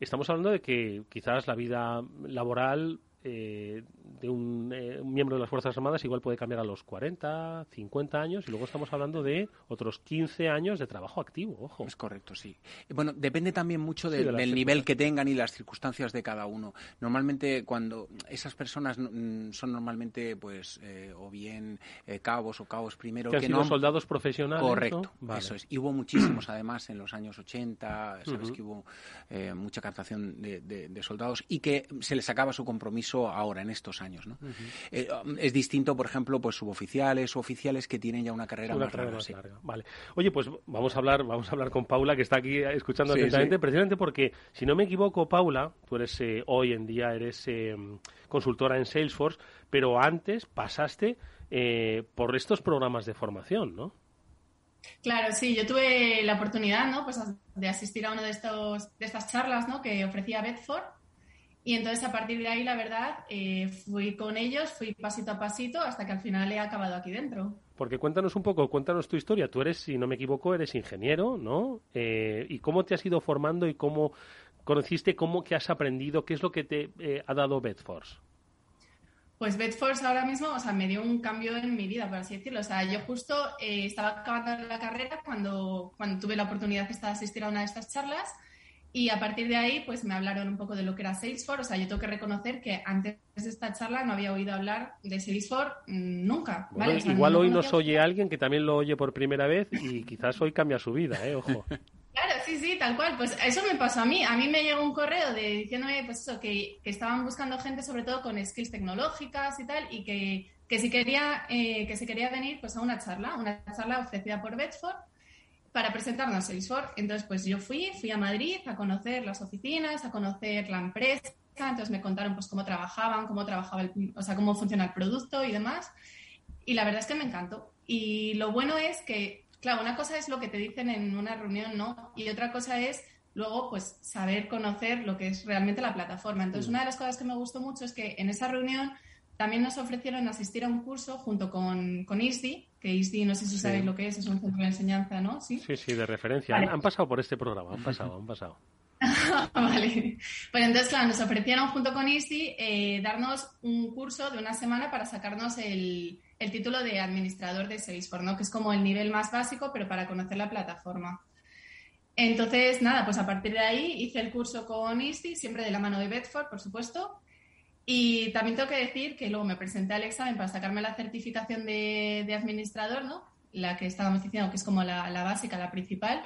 estamos hablando de que quizás la vida laboral eh, de eh, un, miembro de las Fuerzas Armadas igual puede cambiar a los 40, 50 años y luego estamos hablando de otros 15 años de trabajo activo, ojo. Es correcto, sí. Bueno, depende también mucho del nivel que tengan y las circunstancias de cada uno. Normalmente cuando esas personas mm, son normalmente pues eh, o bien cabos o cabos primero que, han sido soldados profesionales. Correcto, eso es. Y hubo muchísimos además en los años 80, sabes que hubo mucha captación de, de soldados y que se les acaba su compromiso ahora, en estos años. ¿no? Eh, es distinto, por ejemplo, pues suboficiales o oficiales que tienen ya una carrera, más, larga, Vale. Oye, pues vamos a hablar, vamos a hablar con Paula, que está aquí escuchando atentamente, precisamente porque, si no me equivoco, Paula, tú eres eh, hoy en día eres eh, consultora en Salesforce, pero antes pasaste por estos programas de formación, ¿no? Claro, sí, yo tuve la oportunidad, ¿no? Pues de asistir a una de estos de estas charlas, ¿no? Que ofrecía Bedford y entonces a partir de ahí, la verdad, eh, fui con ellos, fui pasito a pasito hasta que al final he acabado aquí dentro. Porque cuéntanos un poco, cuéntanos tu historia. Tú eres, si no me equivoco, eres ingeniero, ¿no? Eh, ¿Y cómo te has ido formando y cómo conociste, cómo que has aprendido, qué es lo que te eh, ha dado Bedforce? Pues Bedforce ahora mismo, o sea, me dio un cambio en mi vida, por así decirlo. O sea, yo justo estaba acabando la carrera cuando, cuando tuve la oportunidad de asistir a una de estas charlas y a partir de ahí, pues me hablaron un poco de lo que era Salesforce. O sea, yo tengo que reconocer que antes de esta charla no había oído hablar de Salesforce mm, nunca. igual hoy nos oye alguien que también lo oye por primera vez y quizás hoy cambia su vida, ¿eh? Ojo. Claro, sí, sí, tal cual. Pues eso me pasó a mí. A mí me llegó un correo de diciéndome, pues eso, que, que estaban buscando gente sobre todo con skills tecnológicas y tal, y que, que si quería, eh, que si quería venir pues a una charla, una charla ofrecida por Bedford para presentarnos a Salesforce. Entonces, pues yo fui, fui a Madrid a conocer las oficinas, a conocer la empresa, entonces me contaron pues cómo trabajaban, cómo trabajaba el, o sea, cómo funciona el producto y demás. Y la verdad es que me encantó. Y lo bueno es que, claro, una cosa es lo que te dicen en una reunión, ¿no? Y otra cosa es luego pues saber conocer lo que es realmente la plataforma. Entonces, mm. una de las cosas que me gustó mucho es que en esa reunión también nos ofrecieron asistir a un curso junto con, con ISDI, que ISDI no sé si sabéis lo que es, es un centro de enseñanza, ¿no? Sí, sí, de referencia. Han, pasado por este programa, han pasado, han pasado. vale. Pues entonces, claro, nos ofrecieron junto con ISDI eh, darnos un curso de una semana para sacarnos el, el título de administrador de Salesforce, ¿no? Que es como el nivel más básico, pero para conocer la plataforma. Entonces, nada, pues a partir de ahí hice el curso con ISDI, siempre de la mano de Bedford, por supuesto, y también tengo que decir que luego me presenté al examen para sacarme la certificación de, administrador, ¿no? La que estábamos diciendo que es como la, básica, la principal.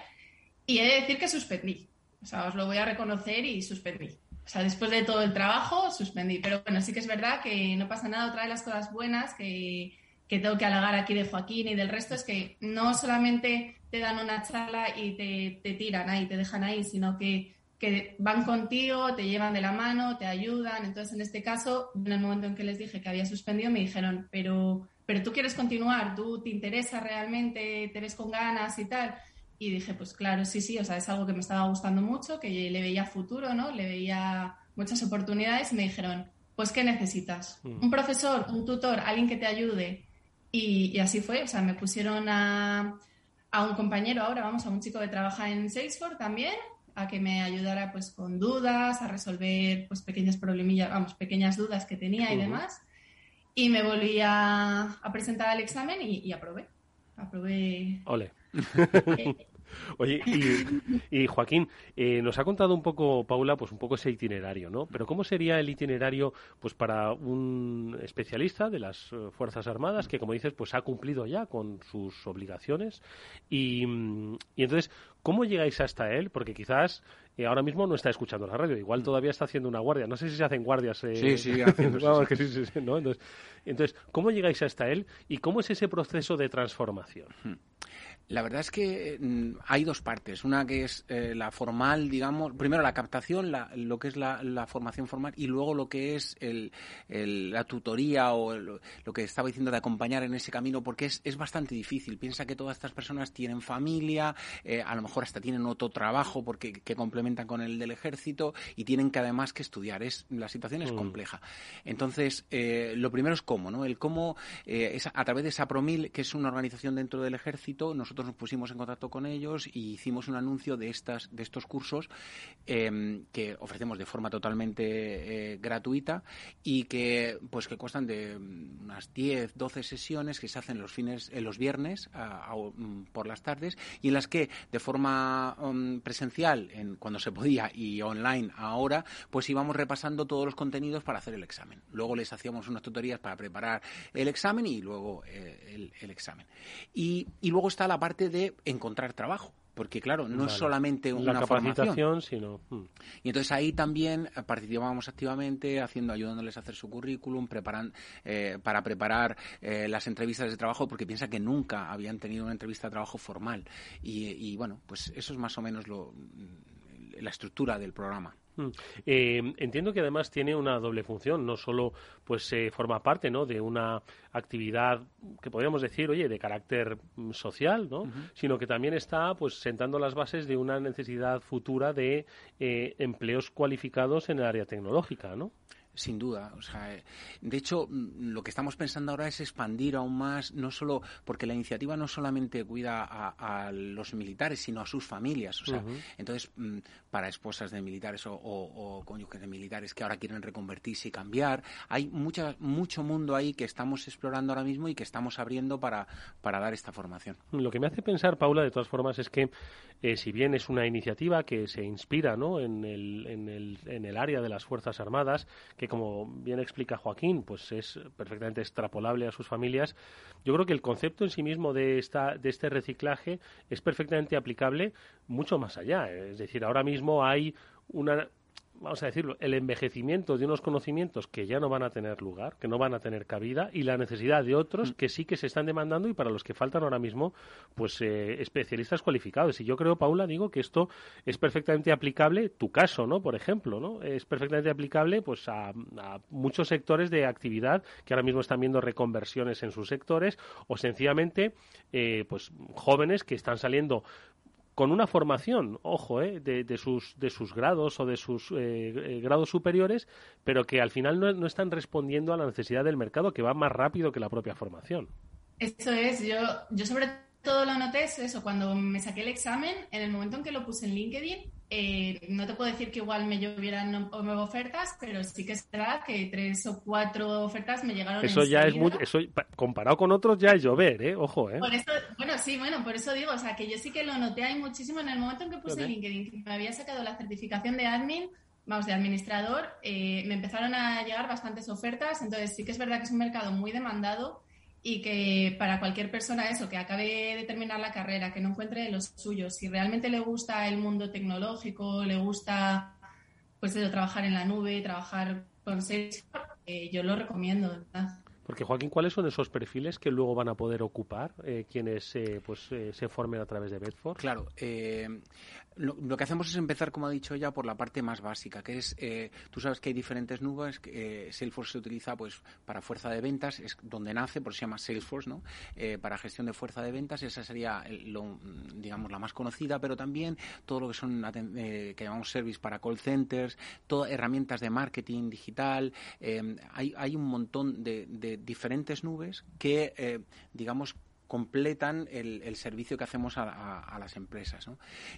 Y he de decir que suspendí. O sea, os lo voy a reconocer y suspendí. O sea, después de todo el trabajo, suspendí. Pero bueno, sí que es verdad que no pasa nada. Otra de las cosas buenas que, que tengo que halagar aquí de Joaquín y del resto es que no solamente te dan una charla y te, te tiran ahí, te dejan ahí, sino que, que, van contigo, te llevan de la mano, te ayudan. Entonces, en este caso, en el momento en que les dije que había suspendido, me dijeron, pero, pero tú quieres continuar, tú te interesa realmente, te ves con ganas y tal. Y dije, pues claro, sí, sí, o sea, es algo que me estaba gustando mucho, que le veía futuro, ¿no? Le veía muchas oportunidades y me dijeron, pues, ¿qué necesitas? Mm. Un profesor, un tutor, alguien que te ayude. Y, así fue, o sea, me pusieron a, a, un compañero ahora, vamos, a un chico que trabaja en Salesforce también, a que me ayudara pues con dudas, a resolver pues pequeñas problemillas, vamos, pequeñas dudas que tenía y demás. Y me volví a, presentar al examen y, y aprobé. Aprobé. Ole. Oye, y, Joaquín, eh, nos ha contado un poco, Paula, pues un poco ese itinerario, ¿no? Pero ¿cómo sería el itinerario pues para un especialista de las eh, Fuerzas Armadas que, como dices, pues ha cumplido ya con sus obligaciones? Y, y entonces, ¿cómo llegáis hasta él? Porque quizás eh, ahora mismo no está escuchando la radio, igual todavía está haciendo una guardia. No sé si se hacen guardias. sí, sí, haciendo. entonces, entonces, ¿cómo llegáis hasta él y cómo es ese proceso de transformación? Hmm. La verdad es que mm, hay dos partes. Una que es eh, la formal, digamos, primero la captación, lo que es la, formación formal, y luego lo que es el, la tutoría o lo que estaba diciendo de acompañar en ese camino, porque es, es bastante difícil. Piensa que todas estas personas tienen familia, eh, a lo mejor hasta tienen otro trabajo porque que complementan con el del ejército y tienen que además que estudiar. Es, la situación es mm. compleja. Entonces, eh, lo primero es cómo, ¿no? El cómo, es a través de esa Promil, que es una organización dentro del ejército, nosotros nosotros nos pusimos en contacto con ellos y hicimos un anuncio de estas de estos cursos em, que ofrecemos de forma totalmente eh, gratuita y que pues que cuestan de unas 10, 12 sesiones que se hacen los fines en los viernes mm, por las tardes y en las que de forma um, presencial en, cuando se podía y online ahora pues íbamos repasando todos los contenidos para hacer el examen. Luego les hacíamos unas tutorías para preparar el examen y luego eh, el, el, examen. Y, y luego está la parte de encontrar trabajo porque claro, no es solamente una la capacitación, sino hmm. y entonces ahí también participábamos activamente, haciendo, ayudándoles a hacer su currículum, preparan, eh, para preparar eh, las entrevistas de trabajo, porque piensa que nunca habían tenido una entrevista de trabajo formal y, y bueno, pues eso es más o menos lo, la estructura del programa. Mm. Eh, entiendo que además tiene una doble función, no solo pues se forma parte ¿no? de una actividad que podríamos decir, oye, de carácter mm, social, ¿no? sino que también está pues sentando las bases de una necesidad futura de eh, empleos cualificados en el área tecnológica, ¿no? Sin duda. O sea, de hecho, mm, lo que estamos pensando ahora es expandir aún más, no solo porque la iniciativa no solamente cuida a, los militares, sino a sus familias. O sea, entonces, para esposas de militares o, cónyuges de militares que ahora quieren reconvertirse y cambiar, hay mucha, mucho mundo ahí que estamos explorando ahora mismo y que estamos abriendo para, para dar esta formación. Lo que me hace pensar, Paula, de todas formas, es que eh, si bien es una iniciativa que se inspira ¿no? en, el, en, el, en el área de las Fuerzas Armadas, que como bien explica Joaquín, pues es perfectamente extrapolable a sus familias. Yo creo que el concepto en sí mismo de esta de este reciclaje es perfectamente aplicable mucho más allá. Es decir, ahora mismo hay una vamos a decirlo, el envejecimiento de unos conocimientos que ya no van a tener lugar, que no van a tener cabida, y la necesidad de otros mm. que sí que se están demandando y para los que faltan ahora mismo, pues eh, especialistas cualificados. Y yo creo, Paula, digo que esto es perfectamente aplicable, tu caso, ¿no? Por ejemplo, ¿no? Es perfectamente aplicable, pues a, muchos sectores de actividad que ahora mismo están viendo reconversiones en sus sectores o sencillamente, eh, pues jóvenes que están saliendo con una formación, ojo, eh, de, sus, de sus grados o de sus eh, eh, grados superiores, pero que al final no, están respondiendo a la necesidad del mercado, que va más rápido que la propia formación. Eso es, yo, yo sobre todo lo noté eso, cuando me saqué el examen, en el momento en que lo puse en LinkedIn, eh, no te puedo decir que igual me llovieran nuevas ofertas, pero sí que es verdad que tres o cuatro ofertas me llegaron. Eso ya es mucho, eso comparado con otros ya es llover, ¿eh? Ojo, ¿eh? Por eso, bueno, sí, bueno, por eso digo, o sea, que yo sí que lo noté ahí muchísimo en el momento en que puse LinkedIn, que me había sacado la certificación de admin, vamos, de administrador, eh, me empezaron a llegar bastantes ofertas, entonces sí que es verdad que es un mercado muy demandado y que para cualquier persona eso, que acabe de terminar la carrera, que no encuentre los suyos, si realmente le gusta el mundo tecnológico, le gusta pues trabajar en la nube, trabajar con Salesforce, eh, yo lo recomiendo, ¿verdad? Porque Joaquín, ¿cuáles son esos perfiles que luego van a poder ocupar eh, quienes eh, pues eh, se formen a través de Bedford? Claro, lo, que hacemos es empezar, como ha dicho ella, por la parte más básica, que es, tú sabes que hay diferentes nubes, Salesforce se utiliza pues para fuerza de ventas, es donde nace, por eso se llama Salesforce, ¿no? para gestión de fuerza de ventas, esa sería, lo, digamos, la más conocida, pero también todo lo que son, que llamamos service para call centers, todas herramientas de marketing digital, hay, hay un montón de diferentes nubes que, eh, digamos, completan el, servicio que hacemos a, las empresas.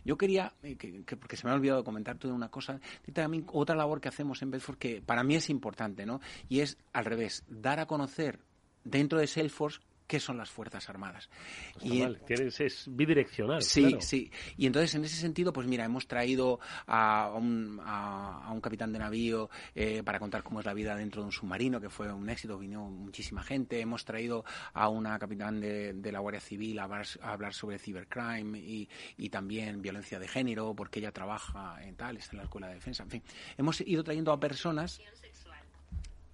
Yo quería, eh, que, porque se me ha olvidado comentar toda una cosa, también otra labor que hacemos en Bedford que para mí es importante, ¿no? Y es al revés, dar a conocer dentro de Salesforce qué son las Fuerzas Armadas. y, es bidireccional. Sí, sí. Y entonces, en ese sentido, pues mira, hemos traído a un, a, un capitán de navío eh, para contar cómo es la vida dentro de un submarino, que fue un éxito, vino muchísima gente. Hemos traído a una capitán de, la Guardia Civil a hablar, sobre cibercrime y, y, también violencia de género, porque ella trabaja en tal, está en la Escuela de Defensa. En fin, hemos ido trayendo a personas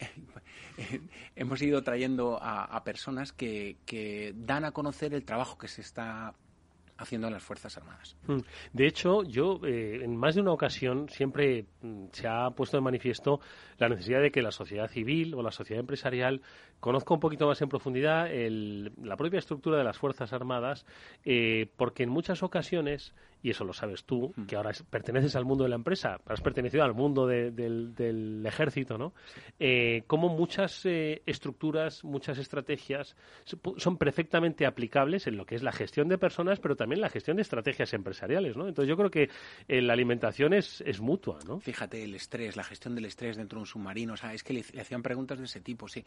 hemos ido trayendo a, personas que, dan a conocer el trabajo que se está haciendo en las Fuerzas Armadas. Mm. De hecho, yo eh, en más de una ocasión siempre mm, se ha puesto de manifiesto la necesidad de que la sociedad civil o la sociedad empresarial conozca un poquito más en profundidad la propia estructura de las Fuerzas Armadas, eh, porque en muchas ocasiones y eso lo sabes tú, que ahora perteneces al mundo de la empresa, has pertenecido al mundo del, ejército, ¿no? Eh, como muchas eh, estructuras, muchas estrategias son perfectamente aplicables en lo que es la gestión de personas, pero también la gestión de estrategias empresariales, ¿no? Entonces yo creo que eh, la alimentación es, es mutua, ¿no? Fíjate, el estrés, la gestión del estrés dentro de un submarino, o sea, es que le, hacían preguntas de ese tipo, sí.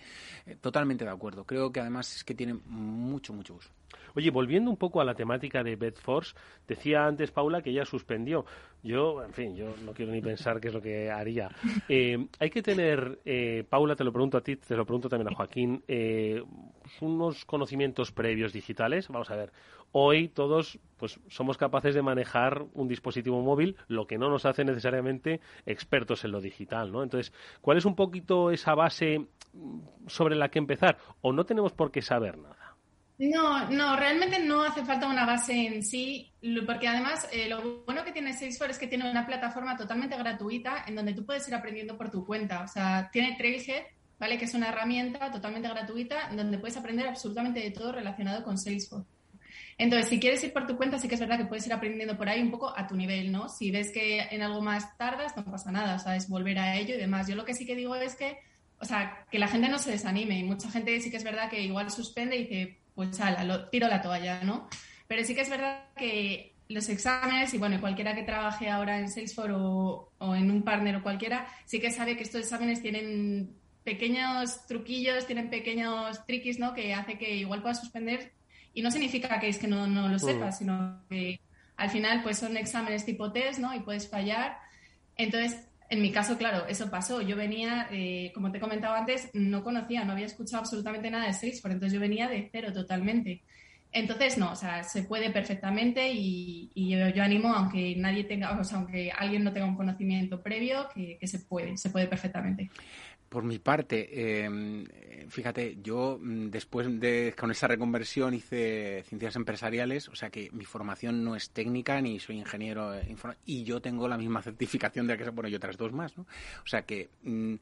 Totalmente de acuerdo. Creo que además es que tiene mucho, mucho uso. Oye, volviendo un poco a la temática de Bedforce, decía antes Paula que ella suspendió. Yo, en fin, yo no quiero ni pensar qué es lo que haría. Eh, hay que tener, eh, Paula, te lo pregunto a ti, te lo pregunto también a Joaquín, eh, unos conocimientos previos digitales. Vamos a ver, hoy todos pues somos capaces de manejar un dispositivo móvil, lo que no nos hace necesariamente expertos en lo digital, ¿no? Entonces, ¿cuál es un poquito esa base sobre la que empezar? ¿O no tenemos por qué saber nada? No, no, realmente no hace falta una base en sí, porque además eh, lo bueno que tiene Salesforce es que tiene una plataforma totalmente gratuita en donde tú puedes ir aprendiendo por tu cuenta. O sea, tiene Trailhead, ¿vale? Que es una herramienta totalmente gratuita en donde puedes aprender absolutamente de todo relacionado con Salesforce. Entonces, si quieres ir por tu cuenta, sí que es verdad que puedes ir aprendiendo por ahí un poco a tu nivel, ¿no? Si ves que en algo más tardas, no pasa nada, o sea, es volver a ello y demás. Yo lo que sí que digo es que, o sea, que la gente no se desanime. Y mucha gente sí que es verdad que igual suspende y dice, pues ala, lo, tiro la toalla, ¿no? Pero sí que es verdad que los exámenes, y bueno, cualquiera que trabaje ahora en Salesforce o, en un partner o cualquiera, sí que sabe que estos exámenes tienen pequeños truquillos, tienen pequeños triquis, ¿no? Que hace que igual puedas suspender y no significa que es que no, no lo sepas, mm. sino que al final pues son exámenes tipo test, ¿no? Y puedes fallar. Entonces, en mi caso, claro, eso pasó. Yo venía, eh, como te he comentado antes, no conocía, no había escuchado absolutamente nada de Salesforce, entonces yo venía de cero totalmente. Entonces, no, o sea, se puede perfectamente y, yo, animo, aunque nadie tenga, o sea, aunque alguien no tenga un conocimiento previo, que, que se puede, se puede perfectamente. Por mi parte, em, fíjate, yo mm, después de con esa reconversión hice ciencias empresariales, o sea que mi formación no es técnica ni soy ingeniero y yo tengo la misma certificación de que bueno y otras dos más, ¿no? O sea que mm,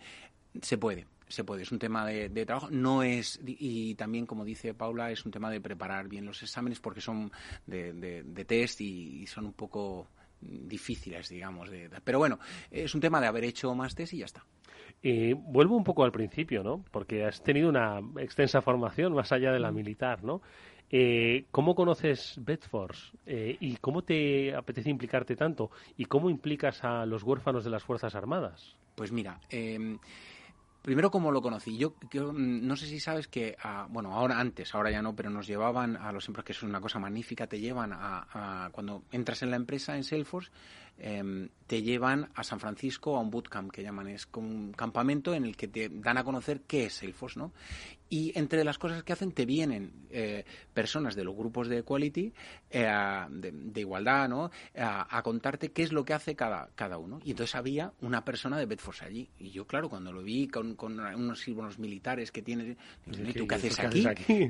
se puede, se puede. Es un tema de, trabajo, no es y también como dice Paula es un tema de preparar bien los exámenes porque son de, test y, son un poco difíciles, digamos. Pero bueno, es un tema de haber hecho más test y ya está. Y vuelvo un poco al principio, ¿no? Porque has tenido una extensa formación más allá de la mm. militar, ¿no? Eh, ¿Cómo conoces Bedforce? Eh, ¿Y cómo te apetece implicarte tanto? ¿Y cómo implicas a los huérfanos de las Fuerzas Armadas? Pues mira, eh, Primero, ¿cómo lo conocí? Yo, mm, no sé si sabes que, bueno, ahora antes, ahora ya no, pero nos llevaban a los empleados, que es una cosa magnífica, te llevan a, cuando entras en la empresa, en Salesforce, em, te llevan a San Francisco a un bootcamp que llaman, es como un campamento en el que te dan a conocer qué es Salesforce, ¿no? Y entre las cosas que hacen te vienen eh, personas de los grupos de equality, eh, de, igualdad, ¿no? A, contarte qué es lo que hace cada, cada uno. Y entonces había una persona de Bedford allí. Y yo, claro, cuando lo vi con, con unos símbolos militares que tiene, ¿y tú qué haces aquí?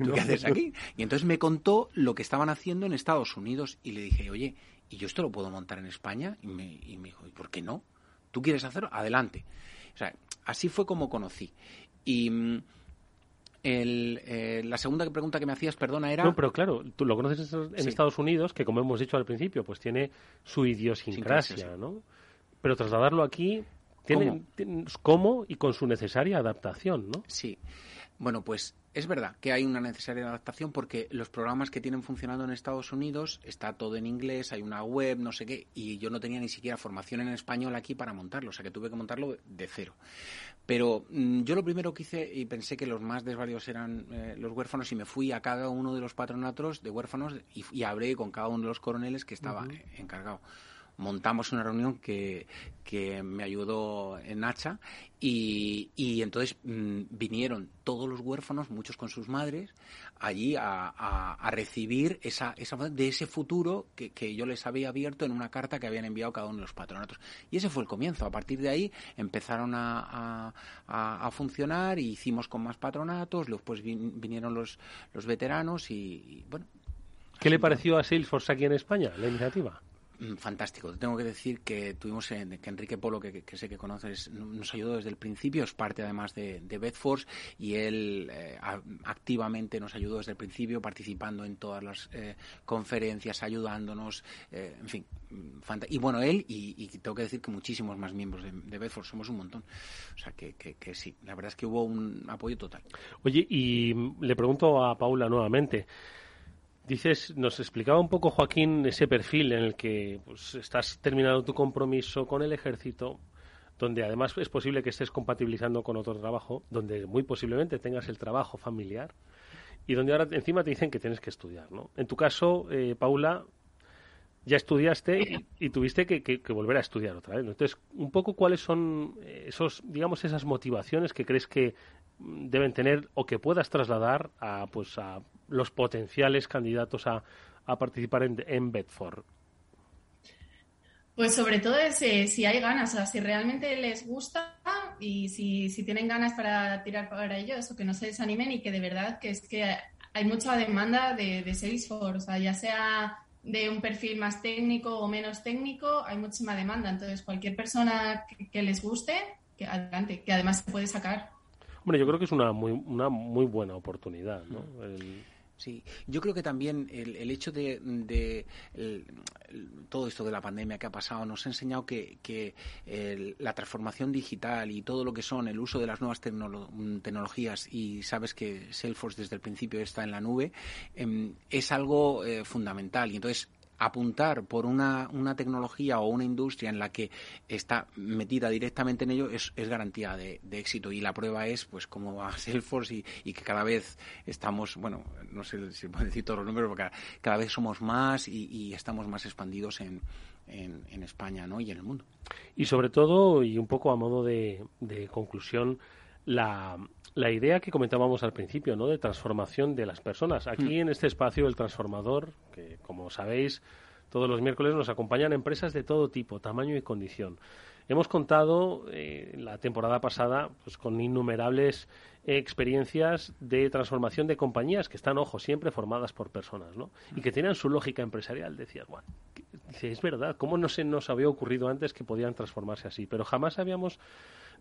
¿Tú qué haces aquí? Y entonces me contó lo que estaban haciendo en Estados Unidos y le dije, oye, ¿y yo esto lo puedo montar en España? Y me, y me dijo, ¿y por qué no? ¿Tú quieres hacerlo? Adelante. O sea, así fue como conocí. Y mm, el, eh, la segunda pregunta que me hacías, perdona, era... No, pero claro, tú lo conoces en Estados Unidos, que como hemos dicho al principio, pues tiene su idiosincrasia, ¿no? Pero trasladarlo aquí tiene ¿Cómo? ¿Cómo? y con su necesaria adaptación, ¿no? Sí. Bueno, pues es verdad que hay una necesaria adaptación porque los programas que tienen funcionando en Estados Unidos está todo en inglés, hay una web, no sé qué, y yo no tenía ni siquiera formación en español aquí para montarlo, o sea que tuve que montarlo de cero. Pero mm, yo lo primero que hice y pensé que los más desvalidos eran eh, los huérfanos y me fui a cada uno de los patronatos de huérfanos y, hablé con cada uno de los coroneles que estaba encargado montamos una reunión que, que me ayudó en Hacha y, y entonces mm, vinieron todos los huérfanos, muchos con sus madres, allí a, a, recibir esa, esa de ese futuro que, que, yo les había abierto en una carta que habían enviado cada uno de los patronatos. Y ese fue el comienzo. A partir de ahí empezaron a, a, a funcionar y hicimos con más patronatos, después vinieron los, los veteranos y, bueno. ¿Qué le pareció a Salesforce aquí en España, la iniciativa? Mm, fantástico. Tengo que decir que tuvimos en, que Enrique Polo, que, sé que conoces, nos ayudó desde el principio, es parte además de, de Bedforce y él eh, activamente nos ayudó desde el principio, participando en todas las eh, conferencias, ayudándonos, eh, en fin. Y bueno, él y, tengo que decir que muchísimos más miembros de, de Bedford, somos un montón. O sea que, que sí, la verdad es que hubo un apoyo total. Oye, y le pregunto a Paula nuevamente. Dices, nos explicaba un poco Joaquín ese perfil en el que pues, estás terminando tu compromiso con el ejército, donde además es posible que estés compatibilizando con otro trabajo, donde muy posiblemente tengas el trabajo familiar y donde ahora encima te dicen que tienes que estudiar, ¿no? En tu caso, eh, Paula, ya estudiaste y, tuviste que, que, volver a estudiar otra vez. Entonces, un poco cuáles son esos, digamos, esas motivaciones que crees que deben tener o que puedas trasladar a, pues, a los potenciales candidatos a, a participar en, en, Bedford? Pues sobre todo es eh, si hay ganas, o sea, si realmente les gusta y si, si tienen ganas para tirar para ello, eso, que no se desanimen y que de verdad que es que hay mucha demanda de, de Salesforce, o sea, ya sea de un perfil más técnico o menos técnico, hay muchísima demanda. Entonces, cualquier persona que, les guste, que adelante, que además se puede sacar. Hombre, yo creo que es una muy, una muy buena oportunidad, ¿no? Sí, yo creo que también el, hecho de, todo esto de la pandemia que ha pasado nos ha enseñado que, la transformación digital y todo lo que son el uso de las nuevas tecnologías y sabes que Salesforce desde el principio está en la nube em, es algo eh, fundamental y entonces apuntar por una, una, tecnología o una industria en la que está metida directamente en ello es, es garantía de, éxito y la prueba es pues como va Salesforce y, que cada vez estamos, bueno, no sé si puedo decir todos los números, porque cada, vez somos más y, estamos más expandidos en, en, España ¿no? y en el mundo. Y sobre todo, y un poco a modo de, de conclusión, la, la idea que comentábamos al principio, ¿no? De transformación de las personas. Aquí hmm. en este espacio, el transformador, que como sabéis, todos los miércoles nos acompañan empresas de todo tipo, tamaño y condición. Hemos contado eh, la temporada pasada pues, con innumerables experiencias de transformación de compañías que están, ojo, siempre formadas por personas, ¿no? Y que tienen su lógica empresarial. Decías, bueno, es verdad, ¿cómo no se nos había ocurrido antes que podían transformarse así? Pero jamás habíamos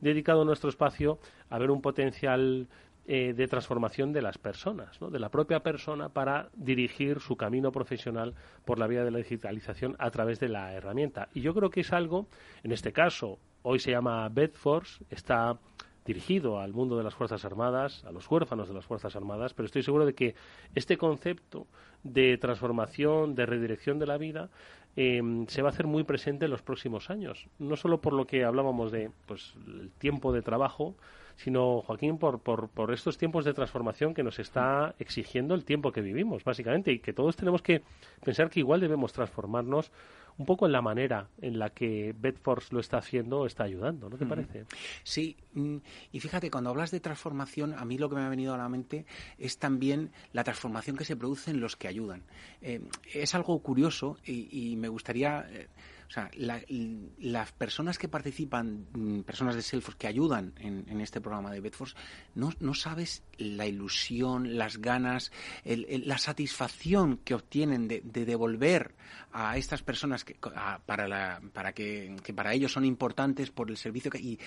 dedicado nuestro espacio a ver un potencial eh, de transformación de las personas, ¿no? de la propia persona para dirigir su camino profesional por la vía de la digitalización a través de la herramienta. Y yo creo que es algo, en este caso, hoy se llama Bedforce, está dirigido al mundo de las Fuerzas Armadas, a los huérfanos de las Fuerzas Armadas, pero estoy seguro de que este concepto de transformación, de redirección de la vida, Em, se va a hacer muy presente en los próximos años. No solo por lo que hablábamos de pues, el tiempo de trabajo, sino, Joaquín, por, por, por, estos tiempos de transformación que nos está exigiendo el tiempo que vivimos, básicamente, y que todos tenemos que pensar que igual debemos transformarnos un poco en la manera en la que Bedford lo está haciendo, está ayudando, ¿no te parece? Sí, mm, y fíjate, cuando hablas de transformación, a mí lo que me ha venido a la mente es también la transformación que se produce en los que ayudan. Eh, es algo curioso y, me gustaría... Eh, o sea, las personas que participan, mm, personas de Salesforce que ayudan en, este programa de Bedforce, no, no, sabes la ilusión, las ganas, la satisfacción que obtienen de, devolver a estas personas que, para, la, para que, para ellos son importantes por el servicio que, y,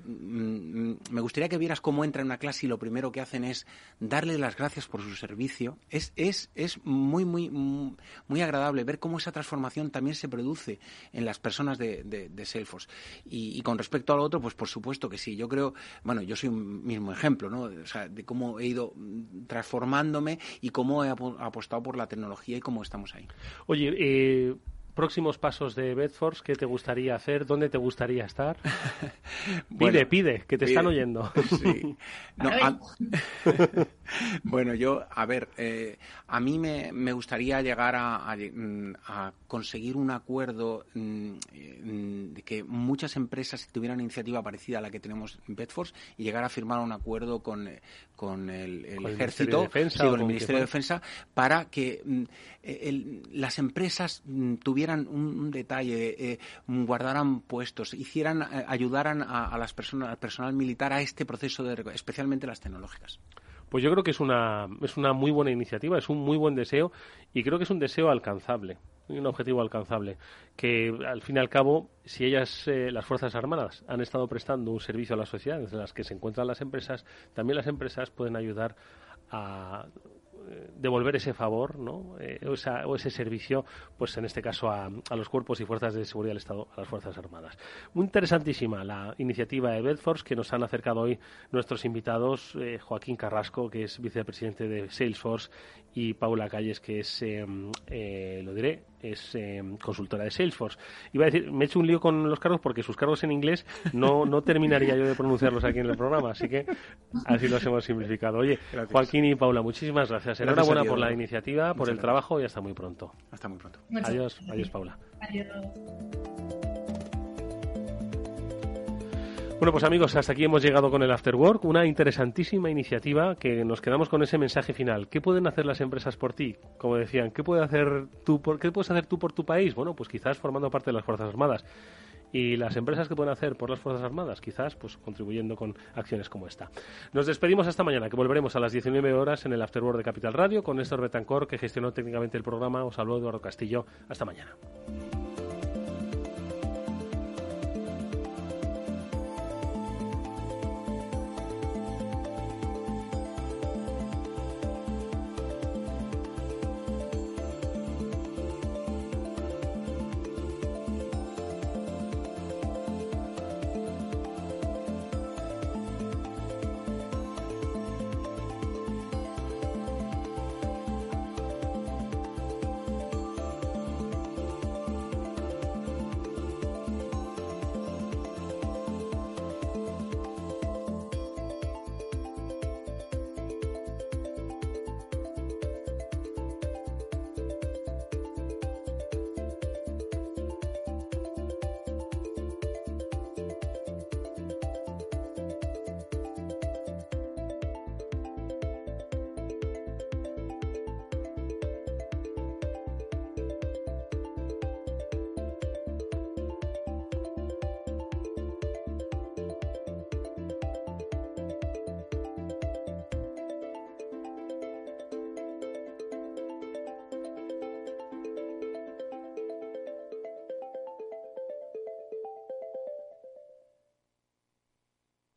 mm, me gustaría que vieras cómo entra en una clase y lo primero que hacen es darle las gracias por su servicio. Es, es, es muy, muy, muy agradable ver cómo esa transformación también se produce en las personas de, de, Salesforce. Y, con respecto al otro, pues por supuesto que sí. Yo creo, bueno, yo soy un mismo ejemplo, ¿no? O sea, de cómo he ido transformándome y cómo he apostado por la tecnología y cómo estamos ahí. Oye, eh, próximos pasos de Bedforce, ¿qué te gustaría hacer? ¿Dónde te gustaría estar? pide, pide, que te están oyendo. Sí. bueno, yo, a ver, eh, a mí me, me gustaría llegar a, a, conseguir un acuerdo mm, de que muchas empresas tuvieran una iniciativa parecida a la que tenemos en Bedforce y llegar a firmar un acuerdo con, con el, ejército, con el Ministerio de Defensa, para que mm, las empresas mm, tuvieran un, detalle, eh, guardaran puestos, hicieran, eh, ayudaran a, las personas, al personal militar a este proceso de, especialmente las tecnológicas. Pues yo creo que es una, es una muy buena iniciativa, es un muy buen deseo y creo que es un deseo alcanzable, un objetivo alcanzable. Que al fin y al cabo, si ellas, eh, las Fuerzas Armadas, han estado prestando un servicio a la sociedad desde las que se encuentran las empresas, también las empresas pueden ayudar a eh, devolver ese favor, ¿no? Eh, o, ese servicio, pues en este caso a, los cuerpos y fuerzas de seguridad del Estado, a las Fuerzas Armadas. Muy interesantísima la iniciativa de Bedforce que nos han acercado hoy nuestros invitados, eh, Joaquín Carrasco, que es vicepresidente de Salesforce, y Paula Calles, que es, lo diré, es consultora de Salesforce. Iba a decir, me he hecho un lío con los cargos porque sus cargos en inglés no, no terminaría yo de pronunciarlos aquí en el programa, así que así los hemos simplificado. Oye, Joaquín y Paula, muchísimas gracias. Enhorabuena por la iniciativa, por el trabajo y hasta muy pronto. Hasta muy pronto. adiós, adiós, Paula. Adiós. Bueno, pues amigos, hasta aquí hemos llegado con el After Work, una interesantísima iniciativa que nos quedamos con ese mensaje final. ¿Qué pueden hacer las empresas por ti? Como decían, ¿qué, puede hacer tú por, ¿qué puedes hacer tú por tu país? Bueno, pues quizás formando parte de las Fuerzas Armadas y las empresas que pueden hacer por las Fuerzas Armadas, quizás pues contribuyendo con acciones como esta. Nos despedimos hasta mañana, que volveremos a las 19 horas en el Afterword de Capital Radio con Néstor Betancor, que gestionó técnicamente el programa. Os habló Eduardo Castillo. Hasta mañana.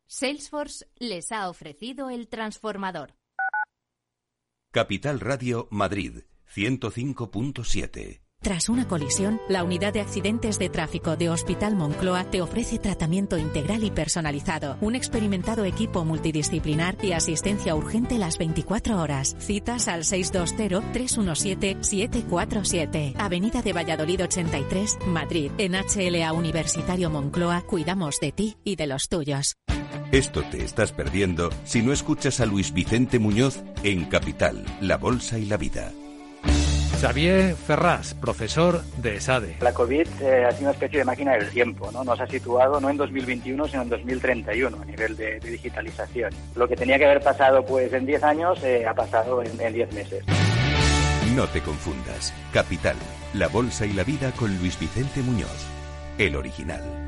Salesforce les ha ofrecido el transformador. Capital Radio Madrid 105.7 tras una colisión, la unidad de accidentes de tráfico de Hospital Moncloa te ofrece tratamiento integral y personalizado, un experimentado equipo multidisciplinar y asistencia urgente las 24 horas. Citas al 620-317-747. Avenida de Valladolid 83, Madrid. En HLA Universitario Moncloa cuidamos de ti y de los tuyos. Esto te estás perdiendo si no escuchas a Luis Vicente Muñoz en Capital, La Bolsa y la Vida. Xavier Ferraz, profesor de ESADE. La COVID eh, ha sido una especie de máquina del tiempo, ¿no? Nos ha situado no en 2021, sino en 2031 a nivel de, digitalización. Lo que tenía que haber pasado pues en 10 años eh, ha pasado en 10 meses. No te confundas. Capital, la bolsa y la vida con Luis Vicente Muñoz, el original.